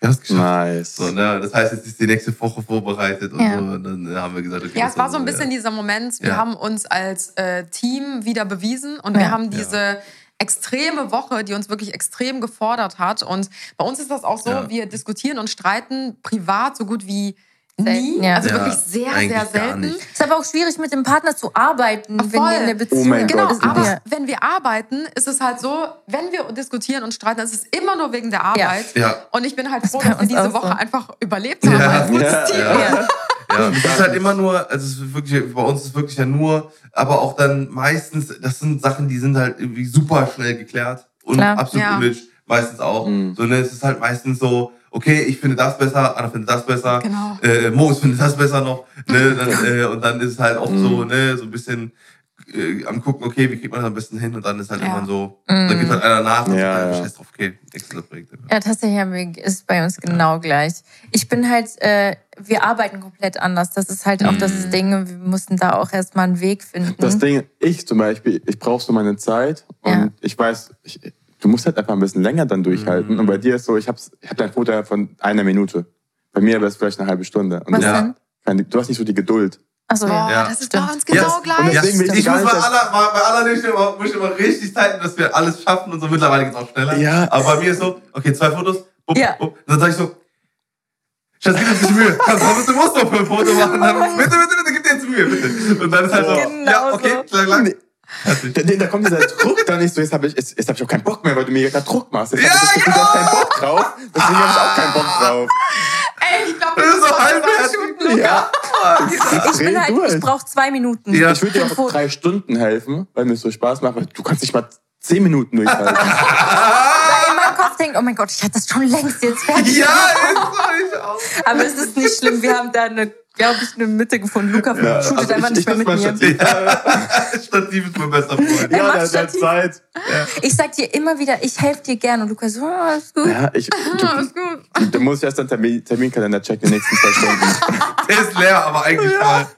S4: Wir haben es geschafft.
S2: Nice.
S4: So, ne? Das heißt, jetzt ist die nächste Woche vorbereitet und
S1: Ja.
S4: so. Und dann haben wir gesagt, okay.
S3: Ja,
S4: das
S3: es war so ein
S4: ja.
S3: bisschen dieser Moment, wir
S4: Ja.
S3: haben uns als äh, Team wieder bewiesen und
S1: Ja.
S3: wir haben diese extreme Woche, die uns wirklich extrem gefordert hat. Und bei uns ist das auch so,
S4: Ja.
S3: wir diskutieren und streiten privat so gut wie Nie. Ja. Also wirklich sehr, sehr selten.
S1: Es ist aber auch schwierig, mit dem Partner zu arbeiten, Voll. wenn ihr in der Beziehung
S3: oh Genau, Gott, aber wenn wir arbeiten, ist es halt so, wenn wir diskutieren und streiten, ist es immer nur wegen der Arbeit. Ja. Und ich bin halt froh, dass wir diese Woche so. einfach überlebt haben ja. als gutes Team.
S4: Ja. Ja, es ist halt immer nur, also es ist wirklich, bei uns ist es wirklich ja nur, aber auch dann meistens, das sind Sachen, die sind halt irgendwie super schnell geklärt und Klar. absolut ja. unnötig, meistens auch. Mhm. So, ne, es ist halt meistens so, okay, ich finde das besser, Anna findet das besser, genau. äh, Moos findet das besser noch, ne, dann, äh, und dann ist es halt auch mhm. so, ne, so ein bisschen äh, am gucken, okay, wie kriegt man das am besten hin und dann ist halt ja. irgendwann so, mm. dann gibt halt einer nach und ja, so, ja. scheiß drauf, okay, nächstes Projekt.
S1: Ja, tatsächlich ist bei uns genau ja. gleich. Ich bin halt, äh, wir arbeiten komplett anders. Das ist halt auch mm. das mhm. Ding, wir mussten da auch erstmal einen Weg finden.
S2: Das Ding, ich zum Beispiel, ich brauche so meine Zeit und ich weiß, ich, du musst halt einfach ein bisschen länger dann durchhalten. Mm. Und bei dir ist so, ich habe ich hab dein Foto von einer Minute. Bei mir wäre es vielleicht eine halbe Stunde. Und
S1: Was ja.
S2: denn? Du hast nicht so die Geduld.
S3: Achso, ja. ja. Das ist bei uns genau yes. gleich.
S4: Deswegen ich muss bei aller, bei aller nicht immer, muss ich immer richtig zeiten, dass wir alles schaffen und so. Mittlerweile geht es auch schneller. Ja. Aber bei mir ist so, okay, zwei Fotos, bup, ja. bup. Dann sag ich so, Schatz, gib uns nicht Mühe. Du musst doch für ein Foto machen. Dann, bitte, bitte, bitte, gib dir jetzt Mühe, bitte. Und dann ist halt so, genau ja, okay, so. klar, klar.
S2: Da, da, kommt dieser Druck dann nicht so, jetzt habe ich, jetzt, jetzt hab ich auch keinen Bock mehr, weil du mir gerade Druck machst. Jetzt ja, habe ich das Gefühl, du hast keinen Bock drauf. Deswegen habe ich auch keinen Bock drauf.
S3: Ey, ich glaube, das ist so halb
S1: Ja. Ich, bin halt, ich brauche zwei Minuten.
S2: Ja. Ich würde dir auch drei Stunden helfen, weil mir es so Spaß macht. Du kannst nicht mal zehn Minuten durchhalten.
S1: Weil in meinem Kopf denkt, oh mein Gott, ich hatte das schon längst jetzt fertig.
S4: Ja, ist ich auch.
S1: Aber es ist nicht schlimm, wir haben da eine glaube ich, eine Mitte gefunden. Luca ja, shootet also einfach ich, nicht ich mehr mit mir.
S4: Stativ. Ja. Stativ ist mein bester Freund.
S2: Ja, der, der Zeit. Ja.
S1: Ich sag dir immer wieder, ich helfe dir gerne. Und Luca so, oh, alles gut.
S2: Ja, ich, du, alles gut. Du musst erst deinen Termin, Terminkalender checken, die nächsten zwei Stunden.
S4: der ist leer, aber eigentlich ja.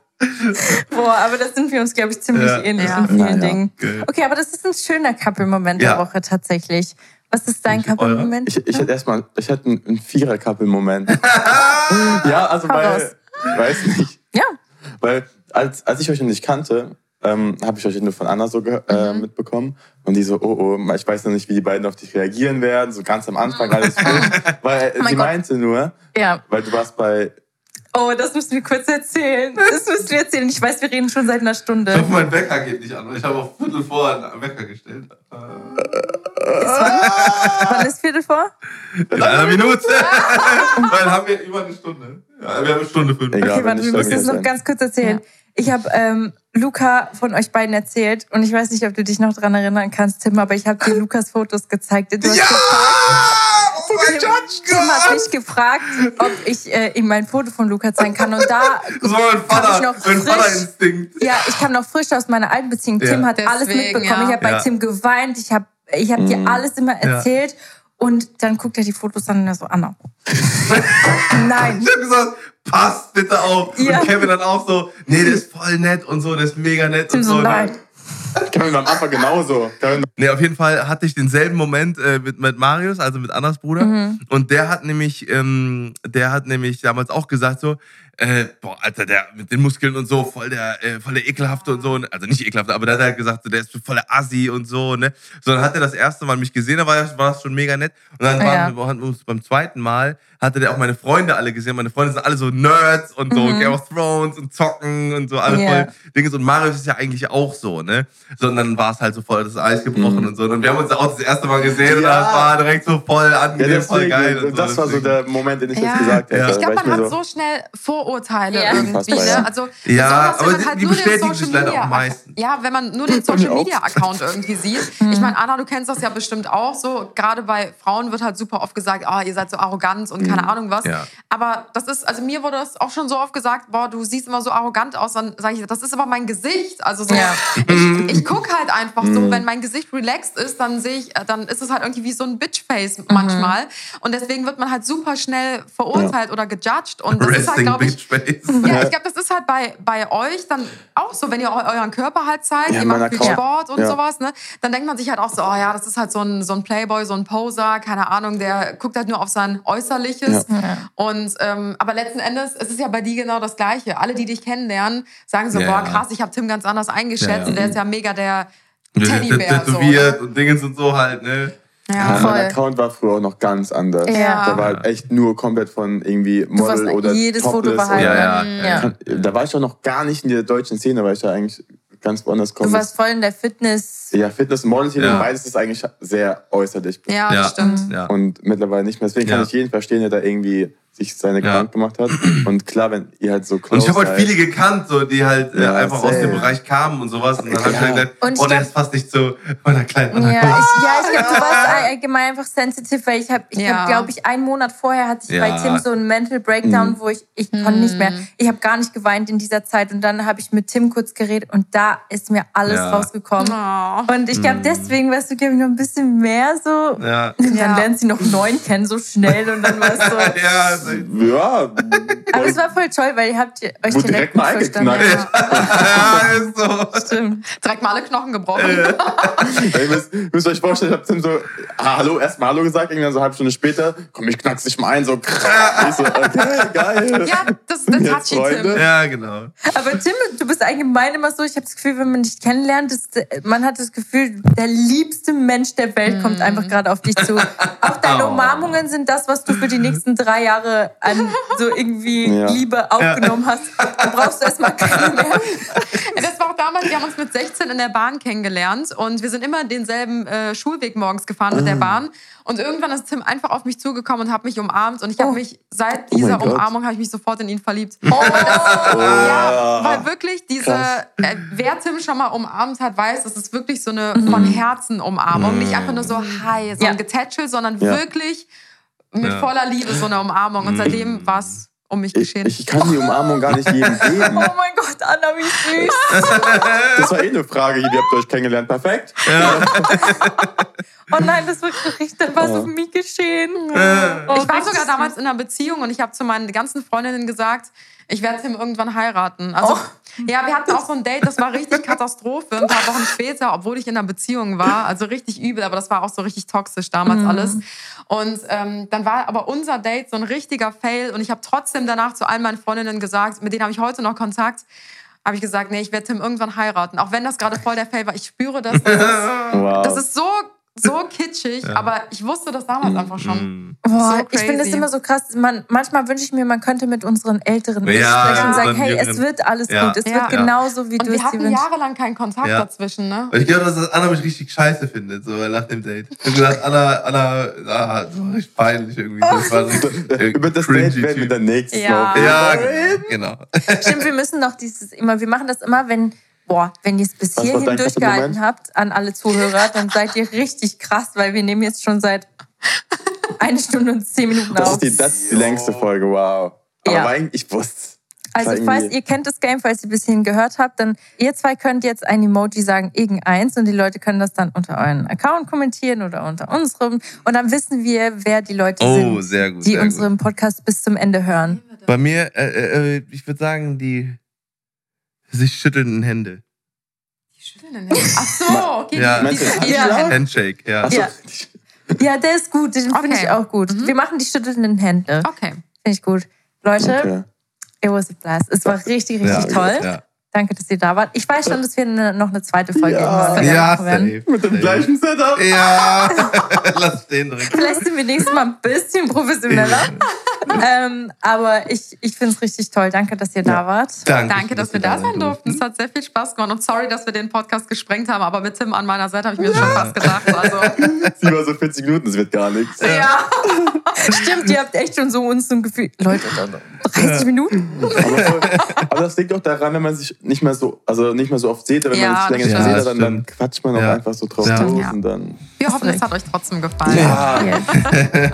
S1: Boah, aber das sind wir uns, glaube ich, ziemlich ja. ähnlich in vielen Dingen. Okay, aber das ist ein schöner Couple-Moment der Woche tatsächlich. Was ist dein Couple-Moment?
S2: Ich, ich hätte erstmal, ich hätte einen Vierer-Couple-Moment. ja, also weil, weiß nicht.
S1: Ja.
S2: Weil als, als ich euch noch nicht kannte, ähm, habe ich euch nur von Anna so äh, mhm. mitbekommen. Und die so, oh, oh, ich weiß noch nicht, wie die beiden auf dich reagieren werden. So ganz am Anfang alles gut. weil oh sie Gott. meinte nur, ja. weil du warst bei
S1: Oh, das müssen wir kurz erzählen. Das müssen wir erzählen. Ich weiß, wir reden schon seit einer Stunde. Ich
S4: hoffe, mein Wecker geht nicht an. Ich habe auf Viertel vor einen Wecker gestellt.
S1: Wann ist Viertel vor?
S4: In einer Minute. Weil haben wir über eine Stunde. Ja, wir haben eine Stunde fünf.
S1: Okay, warte, wir müssen das noch ganz kurz erzählen. Ja. Ich habe ähm, Luca von euch beiden erzählt und ich weiß nicht, ob du dich noch daran erinnern kannst, Tim, aber ich habe dir Lukas Fotos gezeigt. Du hast
S4: ja! Gefragt,
S1: Tim, hat mich gefragt, ob ich äh, ihm mein Foto von Luca zeigen kann. Und da
S4: das war mein Vater, ich noch mein Vaterinstinkt.
S1: Ja, ich kam noch frisch aus meiner alten Beziehung. Tim hat Deswegen, alles mitbekommen. Ja. Ich habe bei ja. Tim geweint. Ich habe ich hab mhm. dir alles immer erzählt. Und dann guckt er die Fotos an und er so, Anna. Nein.
S4: Ich habe gesagt, passt bitte auf. Ja. Und Kevin dann auch so, nee, der ist voll nett und so, der ist mega nett Tim und so. so
S1: nein.
S2: Kevin am Anfang genauso.
S4: Nee, auf jeden Fall hatte ich denselben Moment äh, mit, mit Marius, also mit Annas Bruder. Mhm. Und der hat nämlich, ähm, der hat nämlich damals auch gesagt so, äh, boah, Alter, der mit den Muskeln und so, voll der, äh, voll der ekelhafte und so. Ne? Also nicht ekelhafte, aber der hat halt gesagt, so, der ist voll der Assi und so, ne? So, dann hat er das erste Mal mich gesehen, da war, war das schon mega nett. Und dann waren wir uns beim zweiten Mal, hatte der auch meine Freunde alle gesehen. Meine Freunde sind alle so Nerds und so mhm. Game of Thrones und zocken und so, alle yeah. voll Dinge. Und Marius ist ja eigentlich auch so, ne? So, und dann war es halt so voll das Eis gebrochen mhm. und so. Und wir haben uns auch das erste Mal gesehen ja. und das war direkt so voll angenehm, ja, voll geil.
S2: Und das so, war so der Moment, den ich ja. jetzt gesagt habe.
S3: Ich glaube, man hat so schnell Vorurteile ja irgendwie. Ne? Also,
S4: ja, aber die, halt die bestätigen sich leider auch meistens.
S3: Ja, wenn man nur den Social Media Account irgendwie sieht. Ich meine, Anna, du kennst das ja bestimmt auch so. Gerade bei Frauen wird halt super oft gesagt, oh, ihr seid so arrogant und keine mhm. Ahnung was. Ja. Aber das ist, also mir wurde das auch schon so oft gesagt, boah, du siehst immer so arrogant aus. Dann sage ich, das ist aber mein Gesicht. Also so, ja. ich, ich gucke halt einfach so, mhm. wenn mein Gesicht relaxed ist, dann sehe ich, dann ist es halt irgendwie wie so ein Bitchface mhm. manchmal. Und deswegen wird man halt super schnell verurteilt ja. oder gejudged. Und das Resting ist halt, glaube ich. Ja, ich glaube, das ist halt bei, bei euch dann auch so, wenn ihr euren Körper halt zeigt, ja, ihr macht viel Sport und sowas, ne? Dann denkt man sich halt auch so, oh ja, das ist halt so ein, so ein Playboy, so ein Poser, keine Ahnung, der guckt halt nur auf sein Äußerliches. Und ähm, aber letzten Endes, es ist ja bei dir genau das Gleiche. Alle, die dich kennenlernen, sagen so, boah, krass, ich habe Tim ganz anders eingeschätzt. Der ist ja mega der Teddybär.
S4: Tätowiert so, ne? und Dingens und so halt, ne?
S2: Ja, voll. Mein Account war früher auch noch ganz anders. Ja. Da war halt echt nur komplett von irgendwie Model oder jedes Topless Foto war halt. Ja, ja. Da war ich auch noch gar nicht in der deutschen Szene, weil ich ja eigentlich ganz woanders komme.
S1: Du warst voll in der Fitness.
S2: Ja, Fitness und Model ja. beides ist eigentlich sehr äußerlich.
S3: Ja, ja. stimmt. Ja.
S2: Und mittlerweile nicht mehr. Deswegen kann ich jeden verstehen, der da irgendwie sich seine Gedanken gemacht hat. Und klar, wenn ihr halt so close
S4: Und ich habe halt viele gekannt, so, die halt äh, einfach aus dem Bereich kamen und sowas. Und dann habe ich halt gedacht, oh, der ist fast nicht so meiner kleinen
S1: Ja, ich, ja, ich glaube, du warst allgemein einfach sensitiv, weil ich habe, ich ja. glaube ich, einen Monat vorher hatte ich bei Tim so einen Mental Breakdown, mhm. wo ich, ich mhm. konnte nicht mehr, ich habe gar nicht geweint in dieser Zeit. Und dann habe ich mit Tim kurz geredet und da ist mir alles rausgekommen. Oh. Und ich glaube, mhm. deswegen warst du, glaube ich, noch ein bisschen mehr so. Ja. Dann lernt sie noch neun kennen, so schnell. Und dann war es so.
S2: ja, ja,
S1: aber es war voll toll, weil ihr habt euch direkt,
S2: direkt mal eingeknallt.
S3: Ja. ist so. Stimmt. Direkt mal alle Knochen gebrochen.
S2: Ja. ihr müsst, müsst euch vorstellen, ich hab Tim so, ah, hallo, erst mal Hallo gesagt, irgendwann so eine halbe Stunde später, komm, ich knack's dich mal ein, so, ich so, okay, geil.
S3: Ja, das ist der touchy Tim.
S4: Ja, genau.
S1: Aber Tim, du bist allgemein immer so, ich habe das Gefühl, wenn man dich kennenlernt, ist, man hat das Gefühl, der liebste Mensch der Welt kommt mhm. einfach gerade auf dich zu. Auch deine oh. Umarmungen sind das, was du für die nächsten drei Jahre an so irgendwie ja. Liebe aufgenommen ja. hast, dann brauchst du erstmal keine mehr.
S3: Das war auch damals, wir haben uns mit 16 in der Bahn kennengelernt und wir sind immer denselben äh, Schulweg morgens gefahren mit der ah. Bahn. Und irgendwann ist Tim einfach auf mich zugekommen und hat mich umarmt. Und ich habe oh. mich, seit oh dieser oh Umarmung, habe ich mich sofort in ihn verliebt. Oh. Weil, das, oh. ja, weil wirklich diese, äh, wer Tim schon mal umarmt hat, weiß, das ist wirklich so eine mhm. von Herzen Umarmung. Mhm. Nicht einfach nur so hi, so ein Getätschel, sondern ja. wirklich mit ja. voller Liebe so eine Umarmung. Und seitdem mhm. war es um mich geschehen.
S2: Ich, ich, kann die Umarmung gar nicht jedem geben.
S1: Oh mein Gott, Anna, wie süß.
S2: Das war eh eine Frage, ihr habt euch kennengelernt. Perfekt. Ja.
S1: oh nein, das war richtig, dann war es oh. um mich geschehen. Oh,
S3: ich war sogar damals in einer Beziehung und ich habe zu meinen ganzen Freundinnen gesagt, ich werde Tim irgendwann heiraten. Also, oh. ja, wir hatten auch so ein Date, das war richtig Katastrophe. Ein paar Wochen später, obwohl ich in einer Beziehung war, also richtig übel, aber das war auch so richtig toxisch damals mhm. alles. Und ähm, dann war aber unser Date so ein richtiger Fail und ich habe trotzdem danach zu allen meinen Freundinnen gesagt, mit denen habe ich heute noch Kontakt, habe ich gesagt, nee, ich werde Tim irgendwann heiraten. Auch wenn das gerade voll der Fail war. Ich spüre das. Das ist, wow. das ist so so kitschig, ja. aber ich wusste das damals einfach schon.
S1: Mm. Boah, so ich finde das immer so krass. Man, manchmal wünsche ich mir, man könnte mit unseren Älteren ja, sprechen und sagen, hey, es wird alles ja. gut, es wird genauso, wie und du es
S3: dir wünschst. wir hatten jahrelang keinen Kontakt dazwischen, ne?
S4: Und ich glaube, dass Anna mich richtig scheiße findet, so nach dem Date. Ich habe gedacht, Anna, Anna, ah, das war richtig peinlich irgendwie. Das war richtig,
S2: äh, Über das Date werden wir dann nächstes
S4: Mal. Ja, genau.
S1: Stimmt, wir müssen noch dieses immer, wir machen das immer, wenn boah, wenn ihr es bis Was hierhin durchgehalten habt, an alle Zuhörer, dann seid ihr richtig krass, weil wir nehmen jetzt schon seit eine Stunde und zehn Minuten
S2: das auf. Ist die, das ist die längste Folge, wow. Aber ja. ich wusste
S1: also falls ihr kennt das Game, falls ihr bis hierhin gehört habt, dann ihr zwei könnt jetzt ein Emoji sagen, irgendeins und die Leute können das dann unter euren Account kommentieren oder unter unserem und dann wissen wir, wer die Leute oh, sind, gut, die unseren gut. Podcast bis zum Ende hören.
S4: Bei mir, äh, äh, äh ich würde sagen, die sich schüttelnden Hände.
S3: Die schüttelnden Hände? Ach so, okay. ja.
S4: Die, die, die, ja. Handshake, ja.
S1: ja. Ja, der ist gut, den okay. finde ich auch gut. Mhm. Wir machen die schüttelnden Hände.
S3: Okay. Finde
S1: ich gut. Leute, okay. it was a blast. Es war richtig, richtig ja, toll. Ja. Danke, dass ihr da wart. Ich weiß schon, dass wir noch eine zweite Folge
S4: ja. ja, machen werden.
S2: Mit dem gleichen Setup.
S4: Ja, lass den drin.
S1: Vielleicht sind wir nächstes Mal ein bisschen professioneller. ähm, aber ich, ich finde es richtig toll. Danke, dass ihr da wart.
S3: Danke, Danke dass, dass wir da sein durften. Es hat sehr viel Spaß gemacht. Und sorry, dass wir den Podcast gesprengt haben. Aber mit Tim an meiner Seite habe ich mir das schon fast gedacht. Also.
S2: Sie war so 40 Minuten, es wird gar nichts.
S1: Ja. Stimmt, ihr habt echt schon so uns so ein Gefühl. Leute, 30 Minuten.
S2: Aber, aber das liegt auch daran, wenn man sich nicht mehr so, also nicht mehr so oft seht, wenn ja, man sich länger nicht mehr sieht, dann, dann, quatscht man auch einfach so drauf ja. los und dann.
S3: Wir hoffen, es hat euch trotzdem gefallen.
S1: Ja.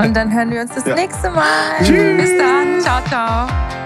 S1: Und dann hören wir uns das nächste Mal.
S3: Tschüss. Bis dann. Ciao, ciao.